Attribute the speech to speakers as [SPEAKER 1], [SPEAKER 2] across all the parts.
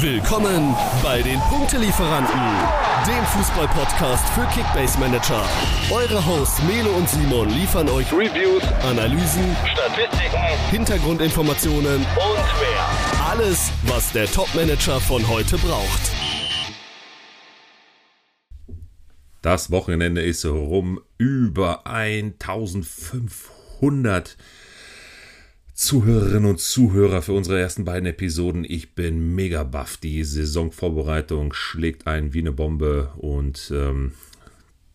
[SPEAKER 1] Willkommen bei den Punktelieferanten, dem Fußball-Podcast für Kickbase Manager. Eure Hosts Melo und Simon liefern euch Reviews, Analysen, Statistiken, Hintergrundinformationen und mehr. Alles, was der Top-Manager von heute braucht.
[SPEAKER 2] Das Wochenende ist rum. Über 1500 Zuhörerinnen und Zuhörer für unsere ersten beiden Episoden. Ich bin mega baff. Die Saisonvorbereitung schlägt ein wie eine Bombe. Und ähm,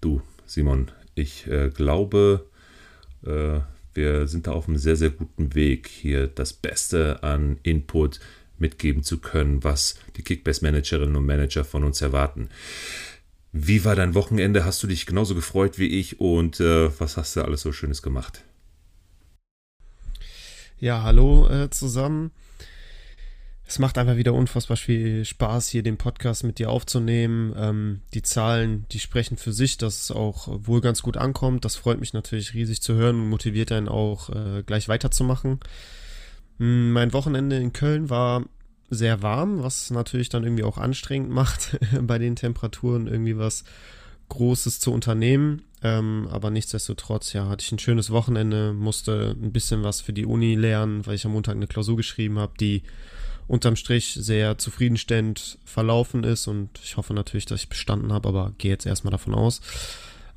[SPEAKER 2] du, Simon, ich äh, glaube, äh, wir sind da auf einem sehr, sehr guten Weg, hier das Beste an Input mitgeben zu können, was die Kickbase-Managerinnen und Manager von uns erwarten. Wie war dein Wochenende? Hast du dich genauso gefreut wie ich? Und äh, was hast du alles so Schönes gemacht?
[SPEAKER 3] Ja, hallo äh, zusammen. Es macht einfach wieder unfassbar viel Spaß, hier den Podcast mit dir aufzunehmen. Ähm, die Zahlen, die sprechen für sich, dass es auch wohl ganz gut ankommt. Das freut mich natürlich riesig zu hören und motiviert einen auch äh, gleich weiterzumachen. Hm, mein Wochenende in Köln war sehr warm, was natürlich dann irgendwie auch anstrengend macht, bei den Temperaturen irgendwie was Großes zu unternehmen. Ähm, aber nichtsdestotrotz, ja, hatte ich ein schönes Wochenende, musste ein bisschen was für die Uni lernen, weil ich am Montag eine Klausur geschrieben habe, die unterm Strich sehr zufriedenstellend verlaufen ist und ich hoffe natürlich, dass ich bestanden habe, aber gehe jetzt erstmal davon aus.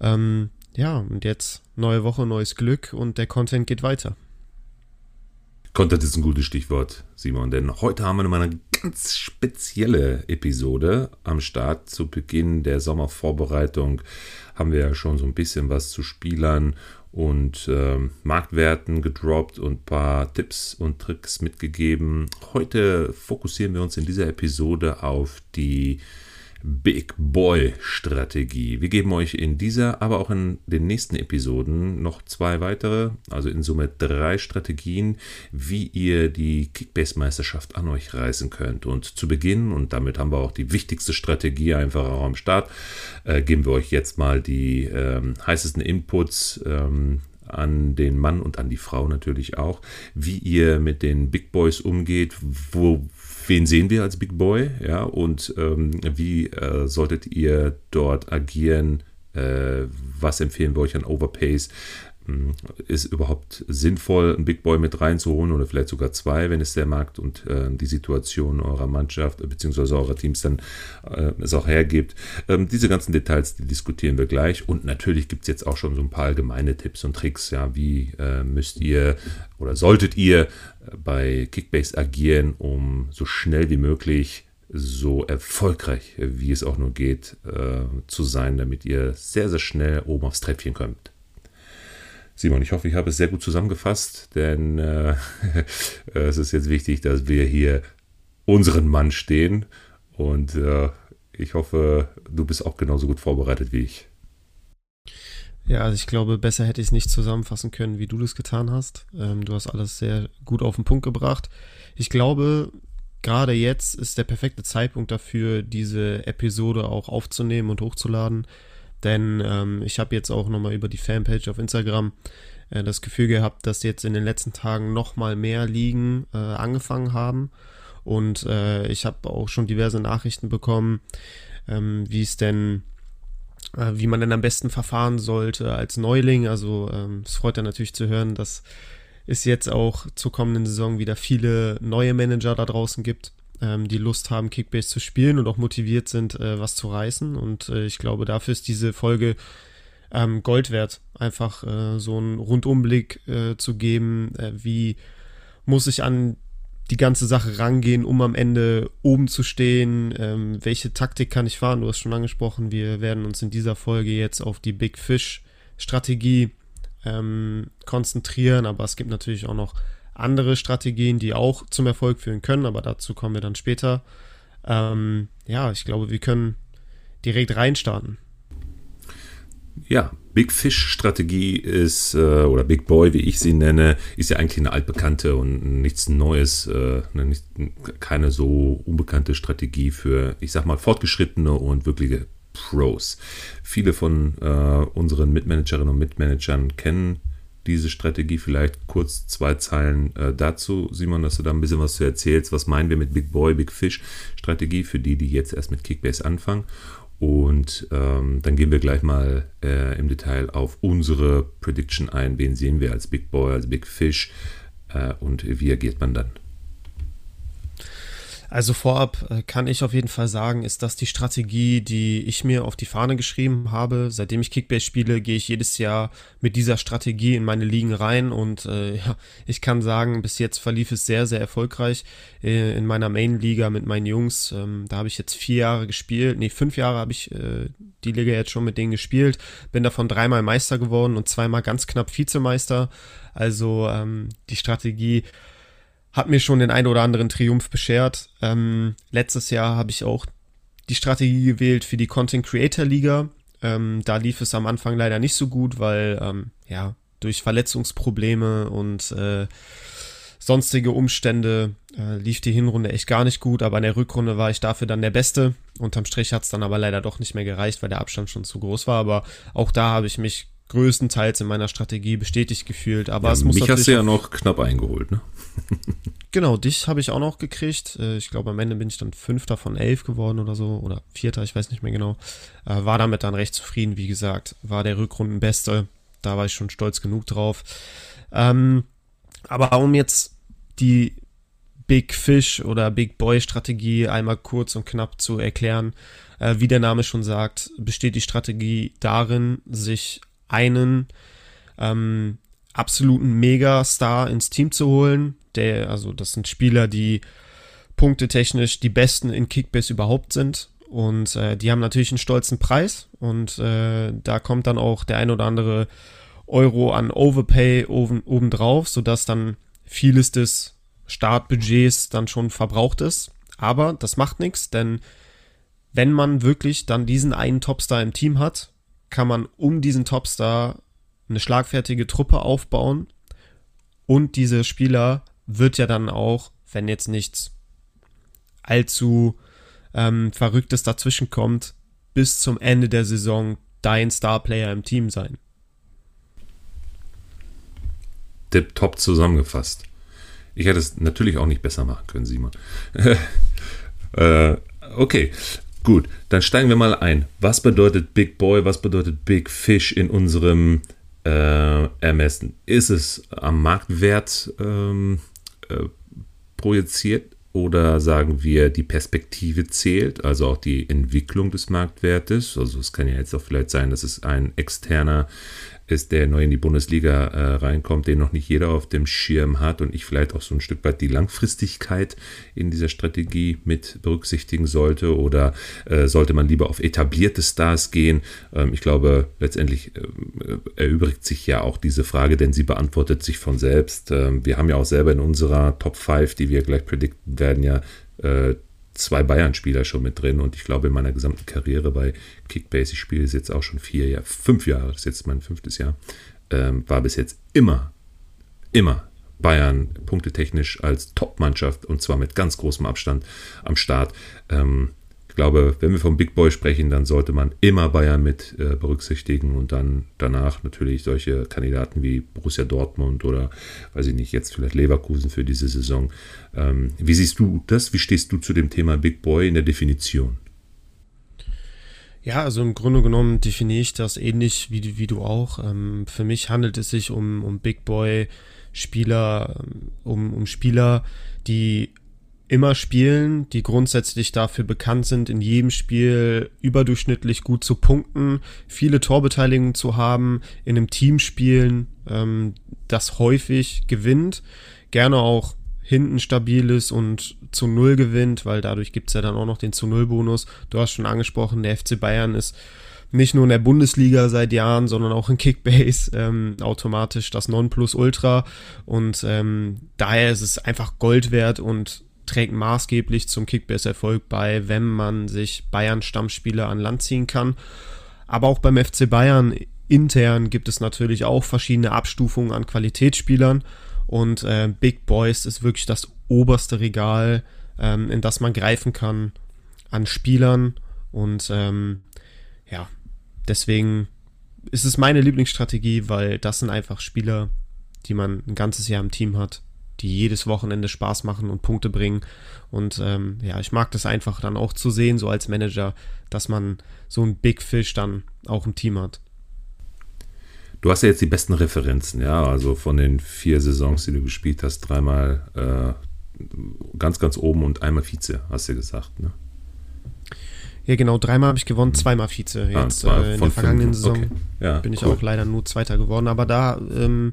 [SPEAKER 3] Ähm, ja, und jetzt neue Woche, neues Glück und der Content geht weiter.
[SPEAKER 2] Content ist ein gutes Stichwort, Simon, denn heute haben wir nochmal eine ganz spezielle Episode am Start. Zu Beginn der Sommervorbereitung haben wir ja schon so ein bisschen was zu Spielern und äh, Marktwerten gedroppt und ein paar Tipps und Tricks mitgegeben. Heute fokussieren wir uns in dieser Episode auf die Big Boy Strategie. Wir geben euch in dieser, aber auch in den nächsten Episoden noch zwei weitere, also in Summe drei Strategien, wie ihr die Kickbase-Meisterschaft an euch reißen könnt. Und zu Beginn, und damit haben wir auch die wichtigste Strategie einfach auch am Start, äh, geben wir euch jetzt mal die ähm, heißesten Inputs. Ähm, an den Mann und an die Frau natürlich auch, wie ihr mit den Big Boys umgeht, wo, wen sehen wir als Big Boy, ja, und ähm, wie äh, solltet ihr dort agieren, äh, was empfehlen wir euch an Overpays, hm, ist überhaupt sinnvoll, einen Big Boy mit reinzuholen oder vielleicht sogar zwei, wenn es der Markt und äh, die Situation eurer Mannschaft bzw. eurer Teams dann äh, es auch hergibt. Ähm, diese ganzen Details, die diskutieren wir gleich und natürlich gibt es jetzt auch schon so ein paar allgemeine Tipps und Tricks, ja, wie äh, müsst ihr oder solltet ihr bei Kickbase agieren, um so schnell wie möglich so erfolgreich wie es auch nur geht äh, zu sein, damit ihr sehr, sehr schnell oben aufs Treppchen kommt. Simon, ich hoffe, ich habe es sehr gut zusammengefasst, denn äh, es ist jetzt wichtig, dass wir hier unseren Mann stehen und äh, ich hoffe, du bist auch genauso gut vorbereitet wie ich.
[SPEAKER 3] Ja, also ich glaube, besser hätte ich es nicht zusammenfassen können, wie du das getan hast. Ähm, du hast alles sehr gut auf den Punkt gebracht. Ich glaube, gerade jetzt ist der perfekte Zeitpunkt dafür, diese Episode auch aufzunehmen und hochzuladen. Denn ähm, ich habe jetzt auch nochmal über die Fanpage auf Instagram äh, das Gefühl gehabt, dass jetzt in den letzten Tagen nochmal mehr Ligen äh, angefangen haben. Und äh, ich habe auch schon diverse Nachrichten bekommen, ähm, wie es denn, äh, wie man denn am besten verfahren sollte als Neuling. Also ähm, es freut dann natürlich zu hören, dass es jetzt auch zur kommenden Saison wieder viele neue Manager da draußen gibt ähm, die Lust haben, Kickbase zu spielen und auch motiviert sind, äh, was zu reißen. Und äh, ich glaube, dafür ist diese Folge ähm, Gold wert, einfach äh, so einen Rundumblick äh, zu geben, äh, wie muss ich an die ganze Sache rangehen, um am Ende oben zu stehen. Ähm, welche Taktik kann ich fahren? Du hast schon angesprochen, wir werden uns in dieser Folge jetzt auf die Big Fish Strategie ähm, konzentrieren, aber es gibt natürlich auch noch andere Strategien, die auch zum Erfolg führen können, aber dazu kommen wir dann später. Ähm, ja, ich glaube, wir können direkt reinstarten.
[SPEAKER 2] Ja, Big Fish Strategie ist, äh, oder Big Boy, wie ich sie nenne, ist ja eigentlich eine altbekannte und nichts Neues, äh, nicht, keine so unbekannte Strategie für, ich sag mal, fortgeschrittene und wirkliche Pros. Viele von äh, unseren Mitmanagerinnen und Mitmanagern kennen diese Strategie. Vielleicht kurz zwei Zeilen äh, dazu, Simon, dass du da ein bisschen was zu erzählst. Was meinen wir mit Big Boy, Big Fish Strategie für die, die jetzt erst mit Kickbase anfangen? Und ähm, dann gehen wir gleich mal äh, im Detail auf unsere Prediction ein. Wen sehen wir als Big Boy, als Big Fish äh, und wie agiert man dann?
[SPEAKER 3] Also vorab äh, kann ich auf jeden Fall sagen, ist das die Strategie, die ich mir auf die Fahne geschrieben habe. Seitdem ich Kickbase spiele, gehe ich jedes Jahr mit dieser Strategie in meine Ligen rein und äh, ja, ich kann sagen, bis jetzt verlief es sehr, sehr erfolgreich äh, in meiner Main-Liga mit meinen Jungs. Ähm, da habe ich jetzt vier Jahre gespielt, nee, fünf Jahre habe ich äh, die Liga jetzt schon mit denen gespielt, bin davon dreimal Meister geworden und zweimal ganz knapp Vizemeister. Also ähm, die Strategie hat mir schon den ein oder anderen Triumph beschert. Ähm, letztes Jahr habe ich auch die Strategie gewählt für die Content Creator Liga. Ähm, da lief es am Anfang leider nicht so gut, weil ähm, ja durch Verletzungsprobleme und äh, sonstige Umstände äh, lief die Hinrunde echt gar nicht gut, aber in der Rückrunde war ich dafür dann der Beste. Unterm Strich hat es dann aber leider doch nicht mehr gereicht, weil der Abstand schon zu groß war. Aber auch da habe ich mich größtenteils in meiner Strategie bestätigt gefühlt. Aber
[SPEAKER 2] ja,
[SPEAKER 3] es muss
[SPEAKER 2] mich hast du ja noch knapp eingeholt, ne?
[SPEAKER 3] genau, dich habe ich auch noch gekriegt. Äh, ich glaube, am Ende bin ich dann Fünfter von elf geworden oder so. Oder Vierter, ich weiß nicht mehr genau. Äh, war damit dann recht zufrieden, wie gesagt. War der Rückrundenbeste. Da war ich schon stolz genug drauf. Ähm, aber um jetzt die Big Fish oder Big Boy Strategie einmal kurz und knapp zu erklären, äh, wie der Name schon sagt, besteht die Strategie darin, sich einen ähm, absoluten Megastar ins Team zu holen. Der, also das sind Spieler, die punktetechnisch die besten in Kickbase überhaupt sind. Und äh, die haben natürlich einen stolzen Preis. Und äh, da kommt dann auch der ein oder andere Euro an Overpay oben, obendrauf, sodass dann vieles des Startbudgets dann schon verbraucht ist. Aber das macht nichts, denn wenn man wirklich dann diesen einen Topstar im Team hat, kann man um diesen Topstar eine schlagfertige Truppe aufbauen und diese Spieler wird ja dann auch, wenn jetzt nichts allzu ähm, Verrücktes dazwischen kommt, bis zum Ende der Saison dein Starplayer im Team sein.
[SPEAKER 2] Tip top zusammengefasst. Ich hätte es natürlich auch nicht besser machen können, Simon. äh, okay, Gut, dann steigen wir mal ein. Was bedeutet Big Boy, was bedeutet Big Fish in unserem äh, Ermessen? Ist es am Marktwert ähm, äh, projiziert oder sagen wir, die Perspektive zählt, also auch die Entwicklung des Marktwertes? Also es kann ja jetzt auch vielleicht sein, dass es ein externer ist, der neu in die Bundesliga äh, reinkommt, den noch nicht jeder auf dem Schirm hat und ich vielleicht auch so ein Stück weit die Langfristigkeit in dieser Strategie mit berücksichtigen sollte oder äh, sollte man lieber auf etablierte Stars gehen? Ähm, ich glaube, letztendlich äh, erübrigt sich ja auch diese Frage, denn sie beantwortet sich von selbst. Ähm, wir haben ja auch selber in unserer Top 5, die wir gleich predikten werden, ja äh, zwei Bayern-Spieler schon mit drin und ich glaube in meiner gesamten Karriere bei Kickbase, ich spiele jetzt auch schon vier Jahre, fünf Jahre, das ist jetzt mein fünftes Jahr, ähm, war bis jetzt immer, immer Bayern punktetechnisch als Top-Mannschaft und zwar mit ganz großem Abstand am Start. Ähm, ich glaube, wenn wir vom Big Boy sprechen, dann sollte man immer Bayern mit äh, berücksichtigen und dann danach natürlich solche Kandidaten wie Borussia Dortmund oder, weiß ich nicht, jetzt vielleicht Leverkusen für diese Saison. Ähm, wie siehst du das? Wie stehst du zu dem Thema Big Boy in der Definition?
[SPEAKER 3] Ja, also im Grunde genommen definiere ich das ähnlich wie, wie du auch. Ähm, für mich handelt es sich um, um Big Boy Spieler, ähm, um, um Spieler, die immer spielen, die grundsätzlich dafür bekannt sind, in jedem Spiel überdurchschnittlich gut zu punkten, viele Torbeteiligungen zu haben, in einem Team spielen, ähm, das häufig gewinnt, gerne auch hinten stabil ist und zu Null gewinnt, weil dadurch gibt's ja dann auch noch den zu Null Bonus. Du hast schon angesprochen, der FC Bayern ist nicht nur in der Bundesliga seit Jahren, sondern auch in Kickbase ähm, automatisch das Nonplusultra und ähm, daher ist es einfach Gold wert und trägt maßgeblich zum Kickbase-Erfolg bei, wenn man sich Bayern-Stammspieler an Land ziehen kann. Aber auch beim FC Bayern intern gibt es natürlich auch verschiedene Abstufungen an Qualitätsspielern. Und äh, Big Boys ist wirklich das oberste Regal, ähm, in das man greifen kann an Spielern. Und ähm, ja, deswegen ist es meine Lieblingsstrategie, weil das sind einfach Spieler, die man ein ganzes Jahr im Team hat, die jedes Wochenende Spaß machen und Punkte bringen. Und ähm, ja, ich mag das einfach dann auch zu sehen, so als Manager, dass man so einen Big Fish dann auch im Team hat.
[SPEAKER 2] Du hast ja jetzt die besten Referenzen, ja, also von den vier Saisons, die du gespielt hast, dreimal äh, ganz, ganz oben und einmal Vize, hast du gesagt, ne?
[SPEAKER 3] Ja, genau, dreimal habe ich gewonnen, zweimal Vize. Ah, Jetzt ah, äh, in der vergangenen fünf. Saison okay. ja, bin ich cool. auch leider nur Zweiter geworden, aber da ähm,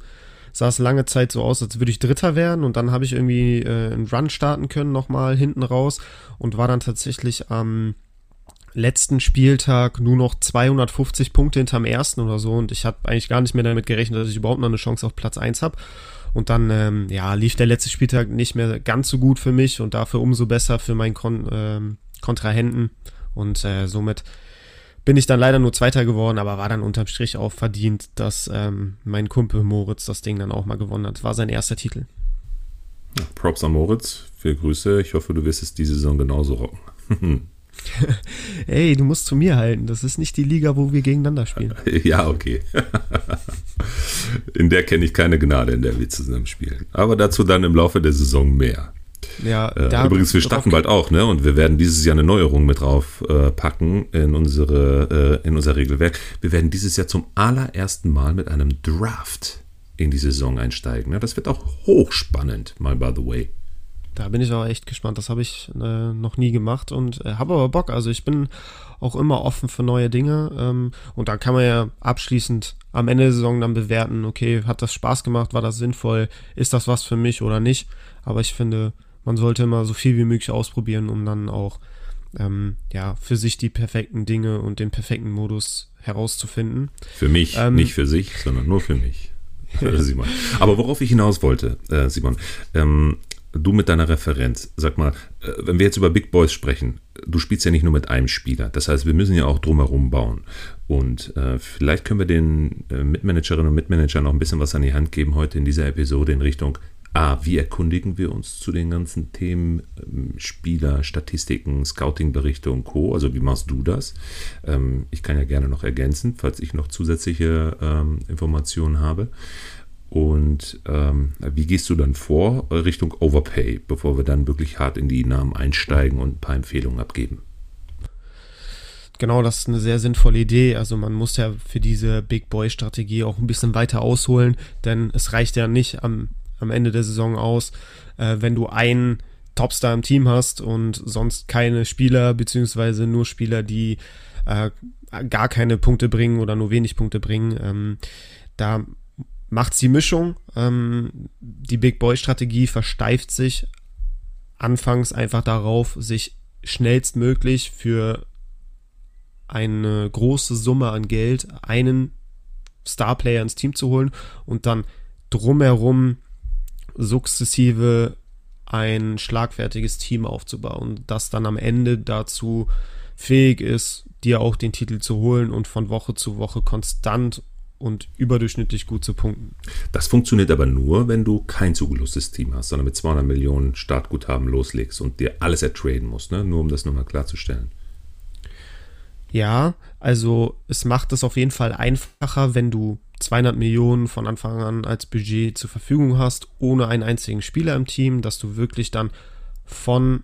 [SPEAKER 3] sah es lange Zeit so aus, als würde ich Dritter werden und dann habe ich irgendwie äh, einen Run starten können, nochmal hinten raus und war dann tatsächlich am letzten Spieltag nur noch 250 Punkte hinterm ersten oder so und ich habe eigentlich gar nicht mehr damit gerechnet, dass ich überhaupt noch eine Chance auf Platz 1 habe. Und dann ähm, ja, lief der letzte Spieltag nicht mehr ganz so gut für mich und dafür umso besser für meinen Kon ähm, Kontrahenten. Und äh, somit bin ich dann leider nur Zweiter geworden, aber war dann unterm Strich auch verdient, dass ähm, mein Kumpel Moritz das Ding dann auch mal gewonnen hat. War sein erster Titel.
[SPEAKER 2] Props an Moritz, viele Grüße. Ich hoffe, du wirst es diese Saison genauso rocken.
[SPEAKER 3] Ey, du musst zu mir halten. Das ist nicht die Liga, wo wir gegeneinander spielen.
[SPEAKER 2] Ja, okay. In der kenne ich keine Gnade, in der wir zusammen spielen. Aber dazu dann im Laufe der Saison mehr. Ja, äh, übrigens, wir starten bald auch, ne? Und wir werden dieses Jahr eine Neuerung mit drauf äh, packen in unsere äh, in unser Regelwerk. Wir werden dieses Jahr zum allerersten Mal mit einem Draft in die Saison einsteigen. Ne? Das wird auch hochspannend, mal by the way.
[SPEAKER 3] Da bin ich aber echt gespannt. Das habe ich äh, noch nie gemacht und äh, habe aber Bock. Also ich bin auch immer offen für neue Dinge. Ähm, und da kann man ja abschließend am Ende der Saison dann bewerten, okay, hat das Spaß gemacht, war das sinnvoll, ist das was für mich oder nicht. Aber ich finde, man sollte immer so viel wie möglich ausprobieren, um dann auch ähm, ja, für sich die perfekten Dinge und den perfekten Modus herauszufinden.
[SPEAKER 2] Für mich, ähm, nicht für sich, sondern nur für mich. Simon. Aber worauf ich hinaus wollte, äh, Simon, ähm, du mit deiner Referenz, sag mal, äh, wenn wir jetzt über Big Boys sprechen, du spielst ja nicht nur mit einem Spieler. Das heißt, wir müssen ja auch drumherum bauen. Und äh, vielleicht können wir den äh, Mitmanagerinnen und Mitmanagern noch ein bisschen was an die Hand geben heute in dieser Episode in Richtung A, wie erkundigen wir uns zu den ganzen Themen ähm, Spieler, Statistiken, Scouting-Berichte und Co. Also wie machst du das? Ähm, ich kann ja gerne noch ergänzen, falls ich noch zusätzliche ähm, Informationen habe. Und ähm, wie gehst du dann vor Richtung Overpay, bevor wir dann wirklich hart in die Namen einsteigen und ein paar Empfehlungen abgeben?
[SPEAKER 3] Genau, das ist eine sehr sinnvolle Idee. Also man muss ja für diese Big Boy Strategie auch ein bisschen weiter ausholen, denn es reicht ja nicht am am Ende der Saison aus, äh, wenn du einen Topstar im Team hast und sonst keine Spieler, beziehungsweise nur Spieler, die äh, gar keine Punkte bringen oder nur wenig Punkte bringen. Ähm, da macht's die Mischung. Ähm, die Big Boy-Strategie versteift sich anfangs einfach darauf, sich schnellstmöglich für eine große Summe an Geld einen Starplayer ins Team zu holen und dann drumherum sukzessive ein schlagfertiges Team aufzubauen, das dann am Ende dazu fähig ist, dir auch den Titel zu holen und von Woche zu Woche konstant und überdurchschnittlich gut zu punkten.
[SPEAKER 2] Das funktioniert aber nur, wenn du kein zugelustes Team hast, sondern mit 200 Millionen Startguthaben loslegst und dir alles ertraden musst, ne? nur um das nochmal klarzustellen.
[SPEAKER 3] Ja, also es macht es auf jeden Fall einfacher, wenn du 200 Millionen von Anfang an als Budget zur Verfügung hast, ohne einen einzigen Spieler im Team, dass du wirklich dann von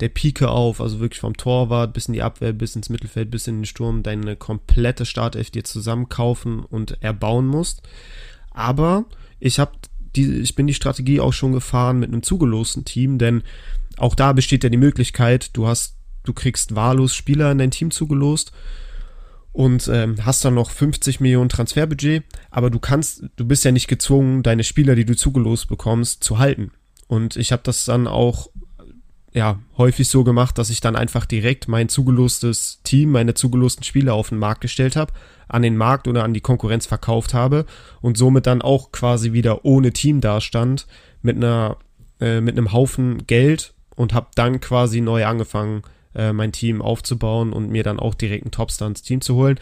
[SPEAKER 3] der Pike auf, also wirklich vom Torwart bis in die Abwehr, bis ins Mittelfeld, bis in den Sturm, deine komplette Startelf dir zusammenkaufen und erbauen musst. Aber ich habe die, ich bin die Strategie auch schon gefahren mit einem zugelosten Team, denn auch da besteht ja die Möglichkeit, du hast, du kriegst wahllos Spieler in dein Team zugelost und ähm, hast dann noch 50 Millionen Transferbudget, aber du kannst, du bist ja nicht gezwungen, deine Spieler, die du zugelost bekommst, zu halten. Und ich habe das dann auch ja häufig so gemacht, dass ich dann einfach direkt mein zugelostes Team, meine zugelosten Spieler auf den Markt gestellt habe, an den Markt oder an die Konkurrenz verkauft habe und somit dann auch quasi wieder ohne Team dastand mit einer äh, mit einem Haufen Geld und habe dann quasi neu angefangen äh, mein Team aufzubauen und mir dann auch direkt einen Topstar ins Team zu holen.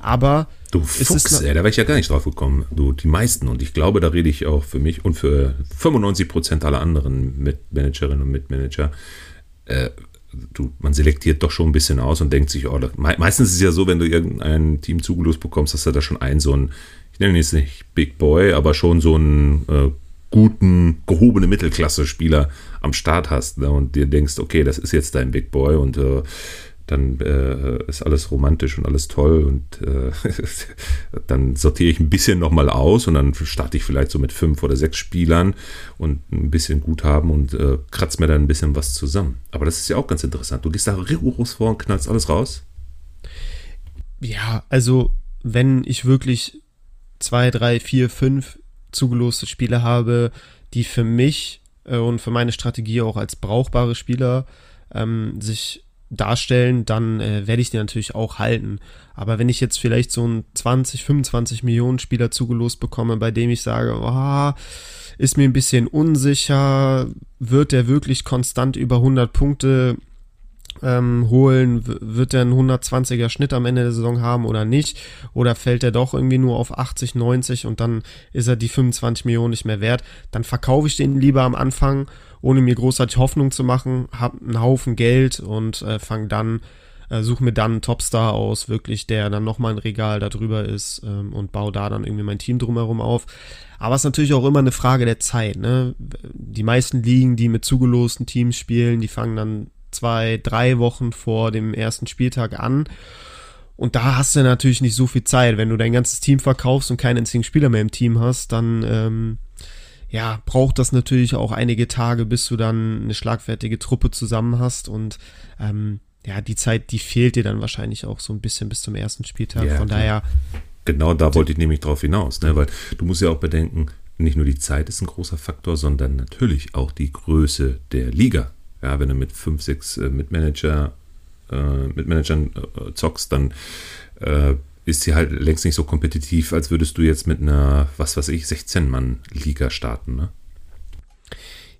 [SPEAKER 3] Aber
[SPEAKER 2] du Fuchs, ey, da wäre ich ja gar nicht drauf gekommen. Du, die meisten, und ich glaube, da rede ich auch für mich und für 95 Prozent aller anderen Mitmanagerinnen und Mitmanager. Äh, du, man selektiert doch schon ein bisschen aus und denkt sich, oh, meistens ist es ja so, wenn du irgendein Team zugelost bekommst, dass du da schon einen so einen, ich nenne ihn jetzt nicht Big Boy, aber schon so einen äh, guten, gehobene Mittelklasse-Spieler am Start hast ne? und dir denkst, okay, das ist jetzt dein Big Boy und äh, dann äh, ist alles romantisch und alles toll und äh, dann sortiere ich ein bisschen nochmal aus und dann starte ich vielleicht so mit fünf oder sechs Spielern und ein bisschen Guthaben und äh, kratze mir dann ein bisschen was zusammen. Aber das ist ja auch ganz interessant. Du gehst da rigoros vor und knallst alles raus.
[SPEAKER 3] Ja, also wenn ich wirklich zwei, drei, vier, fünf zugeloste Spiele habe, die für mich äh, und für meine Strategie auch als brauchbare Spieler ähm, sich darstellen, dann äh, werde ich die natürlich auch halten. Aber wenn ich jetzt vielleicht so einen 20, 25 Millionen Spieler zugelost bekomme, bei dem ich sage, oh, ist mir ein bisschen unsicher, wird der wirklich konstant über 100 Punkte ähm, holen? Wird er einen 120er Schnitt am Ende der Saison haben oder nicht? Oder fällt er doch irgendwie nur auf 80, 90 und dann ist er die 25 Millionen nicht mehr wert? Dann verkaufe ich den lieber am Anfang ohne mir großartig Hoffnung zu machen, hab einen Haufen Geld und äh, fang dann, äh, suche mir dann einen Topstar aus, wirklich, der dann nochmal ein Regal da drüber ist ähm, und baue da dann irgendwie mein Team drumherum auf. Aber es ist natürlich auch immer eine Frage der Zeit. Ne? Die meisten Ligen, die mit zugelosten Teams spielen, die fangen dann zwei, drei Wochen vor dem ersten Spieltag an. Und da hast du natürlich nicht so viel Zeit. Wenn du dein ganzes Team verkaufst und keinen einzigen Spieler mehr im Team hast, dann ähm, ja, braucht das natürlich auch einige Tage, bis du dann eine schlagfertige Truppe zusammen hast und ähm, ja, die Zeit, die fehlt dir dann wahrscheinlich auch so ein bisschen bis zum ersten Spieltag. Ja, Von daher.
[SPEAKER 2] Genau da wollte ich nämlich drauf hinaus, ne? weil du musst ja auch bedenken, nicht nur die Zeit ist ein großer Faktor, sondern natürlich auch die Größe der Liga. Ja, wenn du mit fünf, sechs äh, Mitmanager, äh, Mitmanagern äh, zockst, dann äh, ist sie halt längst nicht so kompetitiv, als würdest du jetzt mit einer, was weiß ich, 16-Mann-Liga starten, ne?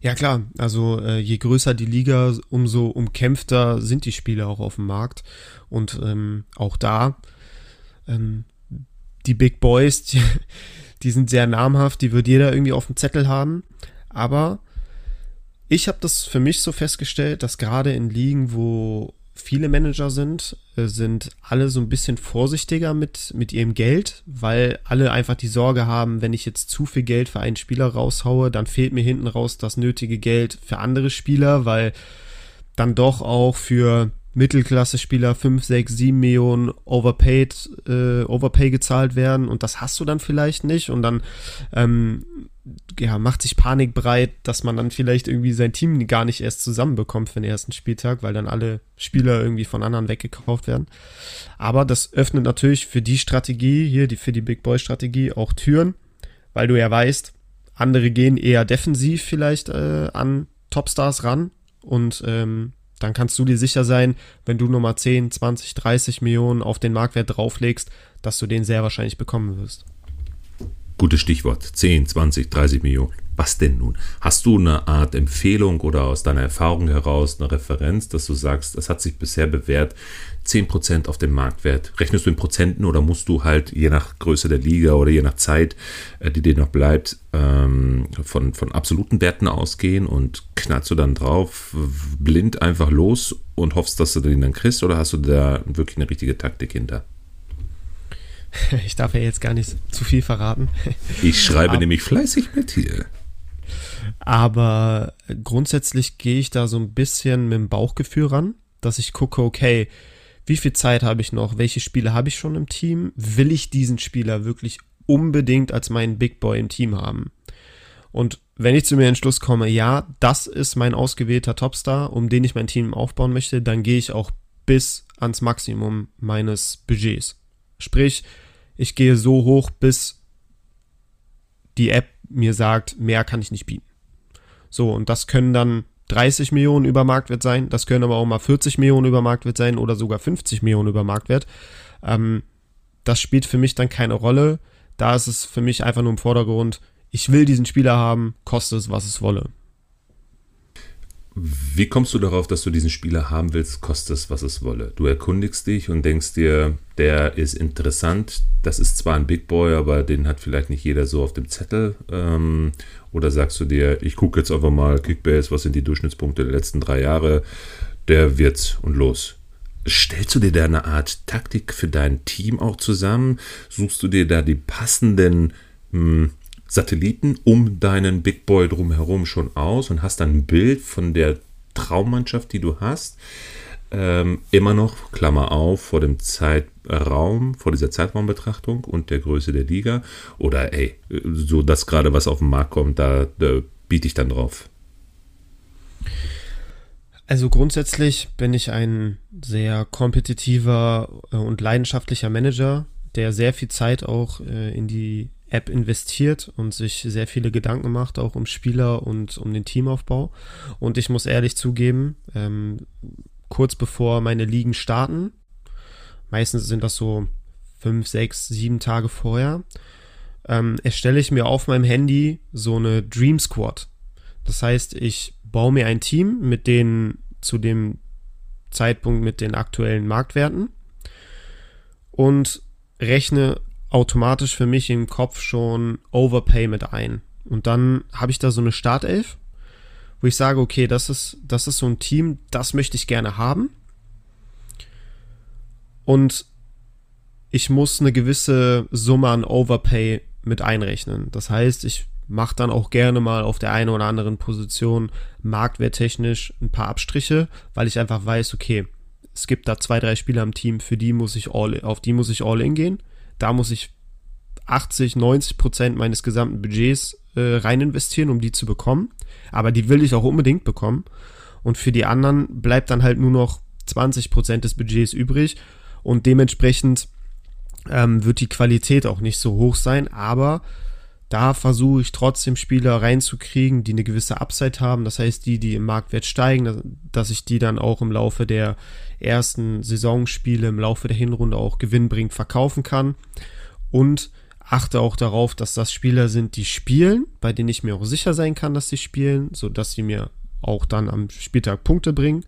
[SPEAKER 3] Ja klar, also äh, je größer die Liga, umso umkämpfter sind die Spiele auch auf dem Markt. Und ähm, auch da, ähm, die Big Boys, die, die sind sehr namhaft, die wird jeder irgendwie auf dem Zettel haben. Aber ich habe das für mich so festgestellt, dass gerade in Ligen, wo viele Manager sind, äh, sind alle so ein bisschen vorsichtiger mit, mit ihrem Geld, weil alle einfach die Sorge haben, wenn ich jetzt zu viel Geld für einen Spieler raushaue, dann fehlt mir hinten raus das nötige Geld für andere Spieler, weil dann doch auch für Mittelklasse-Spieler 5, 6, 7 Millionen overpaid, äh, overpay gezahlt werden. Und das hast du dann vielleicht nicht. Und dann ähm, ja, macht sich Panik breit, dass man dann vielleicht irgendwie sein Team gar nicht erst zusammenbekommt für den ersten Spieltag, weil dann alle Spieler irgendwie von anderen weggekauft werden. Aber das öffnet natürlich für die Strategie hier, die, für die Big Boy Strategie auch Türen, weil du ja weißt, andere gehen eher defensiv vielleicht äh, an Topstars ran und ähm, dann kannst du dir sicher sein, wenn du nochmal 10, 20, 30 Millionen auf den Marktwert drauflegst, dass du den sehr wahrscheinlich bekommen wirst.
[SPEAKER 2] Gutes Stichwort. 10, 20, 30 Millionen. Was denn nun? Hast du eine Art Empfehlung oder aus deiner Erfahrung heraus eine Referenz, dass du sagst, es hat sich bisher bewährt, 10% auf dem Marktwert? Rechnest du in Prozenten oder musst du halt je nach Größe der Liga oder je nach Zeit, äh, die dir noch bleibt, ähm, von, von absoluten Werten ausgehen und knallst du dann drauf, blind einfach los und hoffst, dass du den dann kriegst oder hast du da wirklich eine richtige Taktik hinter?
[SPEAKER 3] Ich darf ja jetzt gar nicht zu viel verraten.
[SPEAKER 2] Ich schreibe aber, nämlich fleißig mit hier.
[SPEAKER 3] Aber grundsätzlich gehe ich da so ein bisschen mit dem Bauchgefühl ran, dass ich gucke, okay, wie viel Zeit habe ich noch? Welche Spiele habe ich schon im Team? Will ich diesen Spieler wirklich unbedingt als meinen Big Boy im Team haben? Und wenn ich zu mir Entschluss komme, ja, das ist mein ausgewählter Topstar, um den ich mein Team aufbauen möchte, dann gehe ich auch bis ans Maximum meines Budgets. Sprich, ich gehe so hoch, bis die App mir sagt, mehr kann ich nicht bieten. So, und das können dann 30 Millionen über Marktwert sein, das können aber auch mal 40 Millionen über Marktwert sein oder sogar 50 Millionen über Marktwert. Ähm, das spielt für mich dann keine Rolle. Da ist es für mich einfach nur im Vordergrund, ich will diesen Spieler haben, koste es, was es wolle.
[SPEAKER 2] Wie kommst du darauf, dass du diesen Spieler haben willst, kostet es, was es wolle? Du erkundigst dich und denkst dir, der ist interessant, das ist zwar ein Big Boy, aber den hat vielleicht nicht jeder so auf dem Zettel. Ähm, oder sagst du dir, ich gucke jetzt einfach mal Kickbase, was sind die Durchschnittspunkte der letzten drei Jahre? der wird's und los. Stellst du dir da eine Art Taktik für dein Team auch zusammen? Suchst du dir da die passenden hm, Satelliten um deinen Big Boy drumherum schon aus und hast dann ein Bild von der Traummannschaft, die du hast? Ähm, immer noch, Klammer auf, vor dem Zeitraum, vor dieser Zeitraumbetrachtung und der Größe der Liga. Oder ey, so das gerade, was auf den Markt kommt, da, da biete ich dann drauf.
[SPEAKER 3] Also grundsätzlich bin ich ein sehr kompetitiver äh, und leidenschaftlicher Manager, der sehr viel Zeit auch äh, in die App investiert und sich sehr viele Gedanken macht, auch um Spieler und um den Teamaufbau. Und ich muss ehrlich zugeben, ähm, kurz bevor meine Ligen starten, meistens sind das so fünf, sechs, sieben Tage vorher, ähm, erstelle ich mir auf meinem Handy so eine Dream Squad. Das heißt, ich baue mir ein Team mit den zu dem Zeitpunkt mit den aktuellen Marktwerten und rechne automatisch für mich im Kopf schon Overpay mit ein. Und dann habe ich da so eine Startelf, wo ich sage, okay, das ist, das ist so ein Team, das möchte ich gerne haben. Und ich muss eine gewisse Summe an Overpay mit einrechnen. Das heißt, ich mache dann auch gerne mal auf der einen oder anderen Position marktwerttechnisch ein paar Abstriche, weil ich einfach weiß, okay, es gibt da zwei, drei Spieler im Team, für die muss ich all, auf die muss ich all in gehen. Da muss ich 80, 90 Prozent meines gesamten Budgets äh, rein investieren, um die zu bekommen. Aber die will ich auch unbedingt bekommen. Und für die anderen bleibt dann halt nur noch 20 Prozent des Budgets übrig. Und dementsprechend ähm, wird die Qualität auch nicht so hoch sein. Aber da versuche ich trotzdem Spieler reinzukriegen, die eine gewisse Upside haben. Das heißt, die, die im Marktwert steigen, dass ich die dann auch im Laufe der ersten Saisonspiele, im Laufe der Hinrunde auch gewinnbringend verkaufen kann. Und achte auch darauf, dass das Spieler sind, die spielen, bei denen ich mir auch sicher sein kann, dass sie spielen, so dass sie mir auch dann am Spieltag Punkte bringen.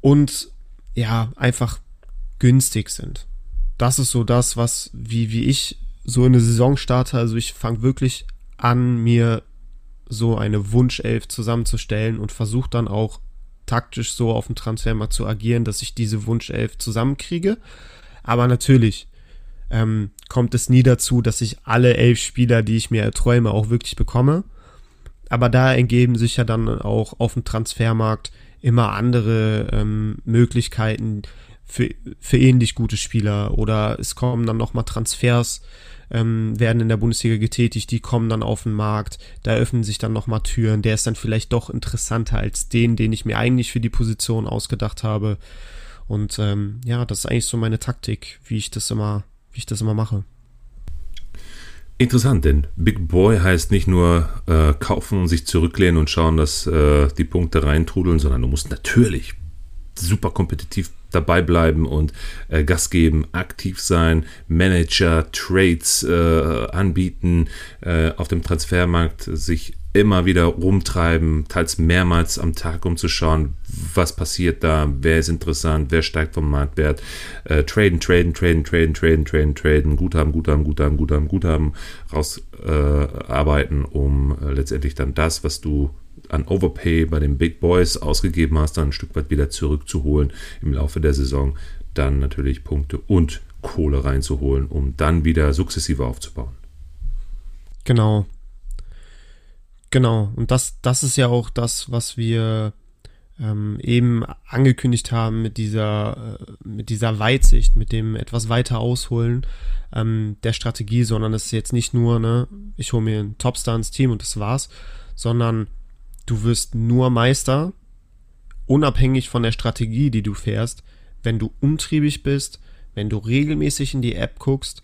[SPEAKER 3] Und ja, einfach günstig sind. Das ist so das, was, wie, wie ich so eine Saison starte. Also ich fange wirklich an, mir so eine Wunschelf zusammenzustellen und versuche dann auch taktisch so auf dem Transfermarkt zu agieren, dass ich diese Wunschelf zusammenkriege. Aber natürlich ähm, kommt es nie dazu, dass ich alle elf Spieler, die ich mir erträume, auch wirklich bekomme. Aber da ergeben sich ja dann auch auf dem Transfermarkt immer andere ähm, Möglichkeiten für, für ähnlich gute Spieler oder es kommen dann nochmal Transfers ähm, werden in der Bundesliga getätigt, die kommen dann auf den Markt, da öffnen sich dann nochmal Türen, der ist dann vielleicht doch interessanter als den, den ich mir eigentlich für die Position ausgedacht habe. Und ähm, ja, das ist eigentlich so meine Taktik, wie ich das immer, wie ich das immer mache.
[SPEAKER 2] Interessant, denn Big Boy heißt nicht nur äh, kaufen und sich zurücklehnen und schauen, dass äh, die Punkte reintrudeln, sondern du musst natürlich super kompetitiv dabei bleiben und äh, Gas geben, aktiv sein, Manager, Trades äh, anbieten, äh, auf dem Transfermarkt sich immer wieder rumtreiben, teils mehrmals am Tag, um zu schauen, was passiert da, wer ist interessant, wer steigt vom Marktwert. Äh, traden, traden, traden, traden, traden, traden, traden, Guthaben, Guthaben, Guthaben, Guthaben, Guthaben rausarbeiten, äh, um äh, letztendlich dann das, was du an Overpay bei den Big Boys ausgegeben hast, dann ein Stück weit wieder zurückzuholen im Laufe der Saison, dann natürlich Punkte und Kohle reinzuholen, um dann wieder sukzessive aufzubauen.
[SPEAKER 3] Genau. Genau. Und das, das ist ja auch das, was wir ähm, eben angekündigt haben mit dieser, äh, mit dieser Weitsicht, mit dem etwas weiter ausholen ähm, der Strategie, sondern es ist jetzt nicht nur, ne, ich hole mir einen Topstar ins Team und das war's, sondern du wirst nur Meister, unabhängig von der Strategie, die du fährst, wenn du umtriebig bist, wenn du regelmäßig in die App guckst,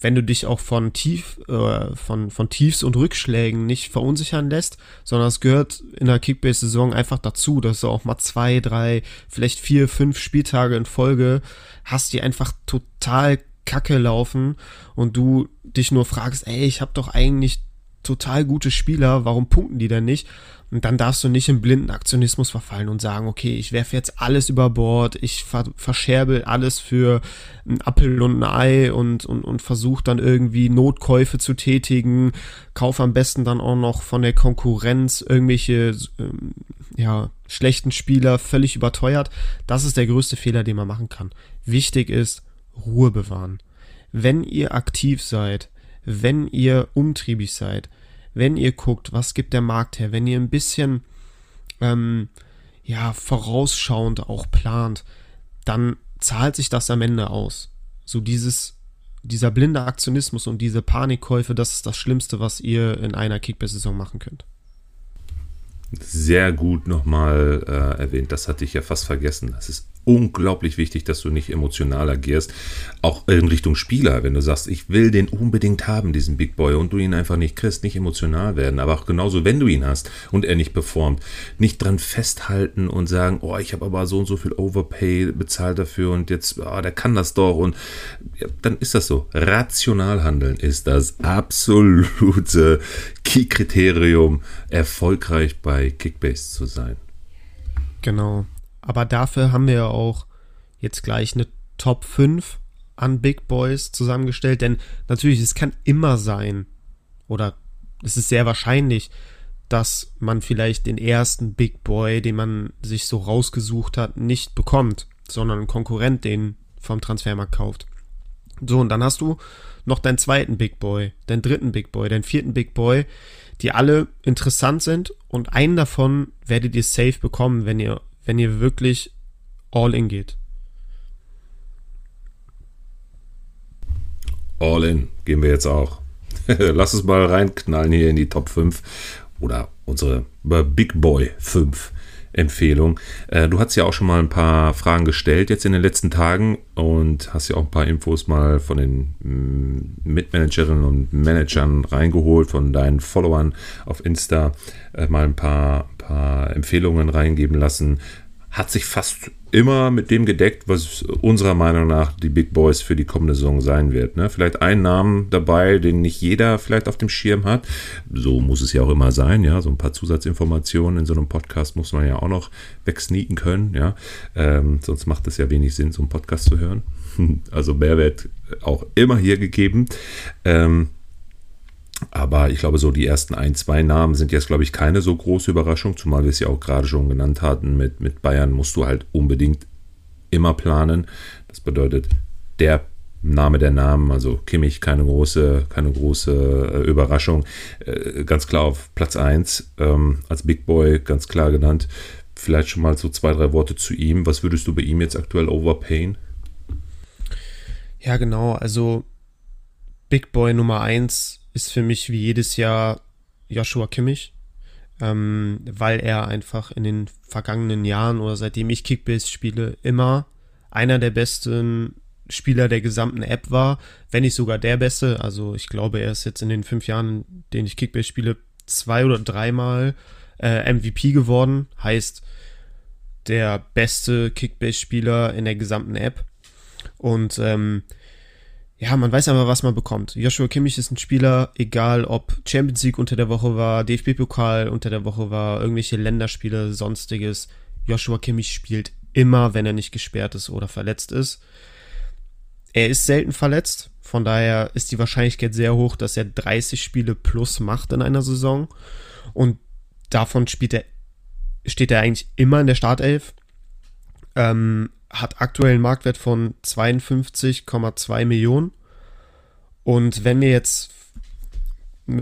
[SPEAKER 3] wenn du dich auch von Tief, äh, von, von Tiefs und Rückschlägen nicht verunsichern lässt, sondern es gehört in der Kickbase-Saison einfach dazu, dass du auch mal zwei, drei, vielleicht vier, fünf Spieltage in Folge hast, die einfach total kacke laufen und du dich nur fragst, ey, ich habe doch eigentlich total gute Spieler, warum punkten die denn nicht? Und dann darfst du nicht im blinden Aktionismus verfallen und sagen, okay, ich werfe jetzt alles über Bord, ich ver verscherbel alles für ein Appel und ein Ei und, und, und versuche dann irgendwie Notkäufe zu tätigen, kaufe am besten dann auch noch von der Konkurrenz irgendwelche ähm, ja, schlechten Spieler völlig überteuert. Das ist der größte Fehler, den man machen kann. Wichtig ist, Ruhe bewahren. Wenn ihr aktiv seid, wenn ihr umtriebig seid, wenn ihr guckt, was gibt der Markt her, wenn ihr ein bisschen ähm, ja, vorausschauend auch plant, dann zahlt sich das am Ende aus. So dieses, dieser blinde Aktionismus und diese Panikkäufe, das ist das Schlimmste, was ihr in einer Kickback-Saison machen könnt
[SPEAKER 2] sehr gut nochmal äh, erwähnt. Das hatte ich ja fast vergessen. Das ist unglaublich wichtig, dass du nicht emotional agierst. Auch in Richtung Spieler, wenn du sagst, ich will den unbedingt haben, diesen Big Boy, und du ihn einfach nicht kriegst, nicht emotional werden. Aber auch genauso, wenn du ihn hast und er nicht performt, nicht dran festhalten und sagen, oh, ich habe aber so und so viel Overpay bezahlt dafür und jetzt, oh, der kann das doch. Und ja, dann ist das so. Rational handeln ist das absolute Key-Kriterium, erfolgreich bei Kickbase zu sein.
[SPEAKER 3] Genau. Aber dafür haben wir ja auch jetzt gleich eine Top 5 an Big Boys zusammengestellt. Denn natürlich, es kann immer sein, oder es ist sehr wahrscheinlich, dass man vielleicht den ersten Big Boy, den man sich so rausgesucht hat, nicht bekommt, sondern ein Konkurrent den vom Transfermarkt kauft. So, und dann hast du noch deinen zweiten Big Boy, deinen dritten Big Boy, deinen vierten Big Boy, die alle interessant sind und einen davon werdet ihr safe bekommen, wenn ihr wenn ihr wirklich all in geht?
[SPEAKER 2] All in gehen wir jetzt auch. Lass es mal reinknallen hier in die Top 5 oder unsere Big Boy 5 Empfehlung. Äh, du hast ja auch schon mal ein paar Fragen gestellt jetzt in den letzten Tagen und hast ja auch ein paar Infos mal von den mm, Mitmanagerinnen und Managern reingeholt, von deinen Followern auf Insta äh, mal ein paar, paar Empfehlungen reingeben lassen. Hat sich fast immer mit dem gedeckt, was unserer Meinung nach die Big Boys für die kommende Saison sein wird. Ne? Vielleicht ein Namen dabei, den nicht jeder vielleicht auf dem Schirm hat. So muss es ja auch immer sein. Ja, so ein paar Zusatzinformationen in so einem Podcast muss man ja auch noch wegsneaken können. Ja, ähm, sonst macht es ja wenig Sinn, so einen Podcast zu hören. Also Mehrwert auch immer hier gegeben. Ähm, aber ich glaube, so die ersten ein, zwei Namen sind jetzt, glaube ich, keine so große Überraschung, zumal wir es ja auch gerade schon genannt hatten. Mit, mit Bayern musst du halt unbedingt immer planen. Das bedeutet, der Name der Namen, also Kimmich, keine große, keine große äh, Überraschung. Äh, ganz klar auf Platz 1 ähm, als Big Boy, ganz klar genannt. Vielleicht schon mal so zwei, drei Worte zu ihm. Was würdest du bei ihm jetzt aktuell overpayen?
[SPEAKER 3] Ja, genau. Also Big Boy Nummer 1 ist für mich wie jedes Jahr Joshua Kimmich, ähm, weil er einfach in den vergangenen Jahren oder seitdem ich Kickbase spiele immer einer der besten Spieler der gesamten App war, wenn nicht sogar der beste. Also ich glaube, er ist jetzt in den fünf Jahren, in denen ich Kickbase spiele, zwei oder dreimal äh, MVP geworden. Heißt, der beste Kickbase-Spieler in der gesamten App. Und ähm, ja, man weiß aber, was man bekommt. Joshua Kimmich ist ein Spieler, egal ob Champions League unter der Woche war, DFB-Pokal unter der Woche war, irgendwelche Länderspiele, sonstiges. Joshua Kimmich spielt immer, wenn er nicht gesperrt ist oder verletzt ist. Er ist selten verletzt, von daher ist die Wahrscheinlichkeit sehr hoch, dass er 30 Spiele plus macht in einer Saison. Und davon spielt er, steht er eigentlich immer in der Startelf. Ähm, hat aktuell einen Marktwert von 52,2 Millionen. Und wenn wir jetzt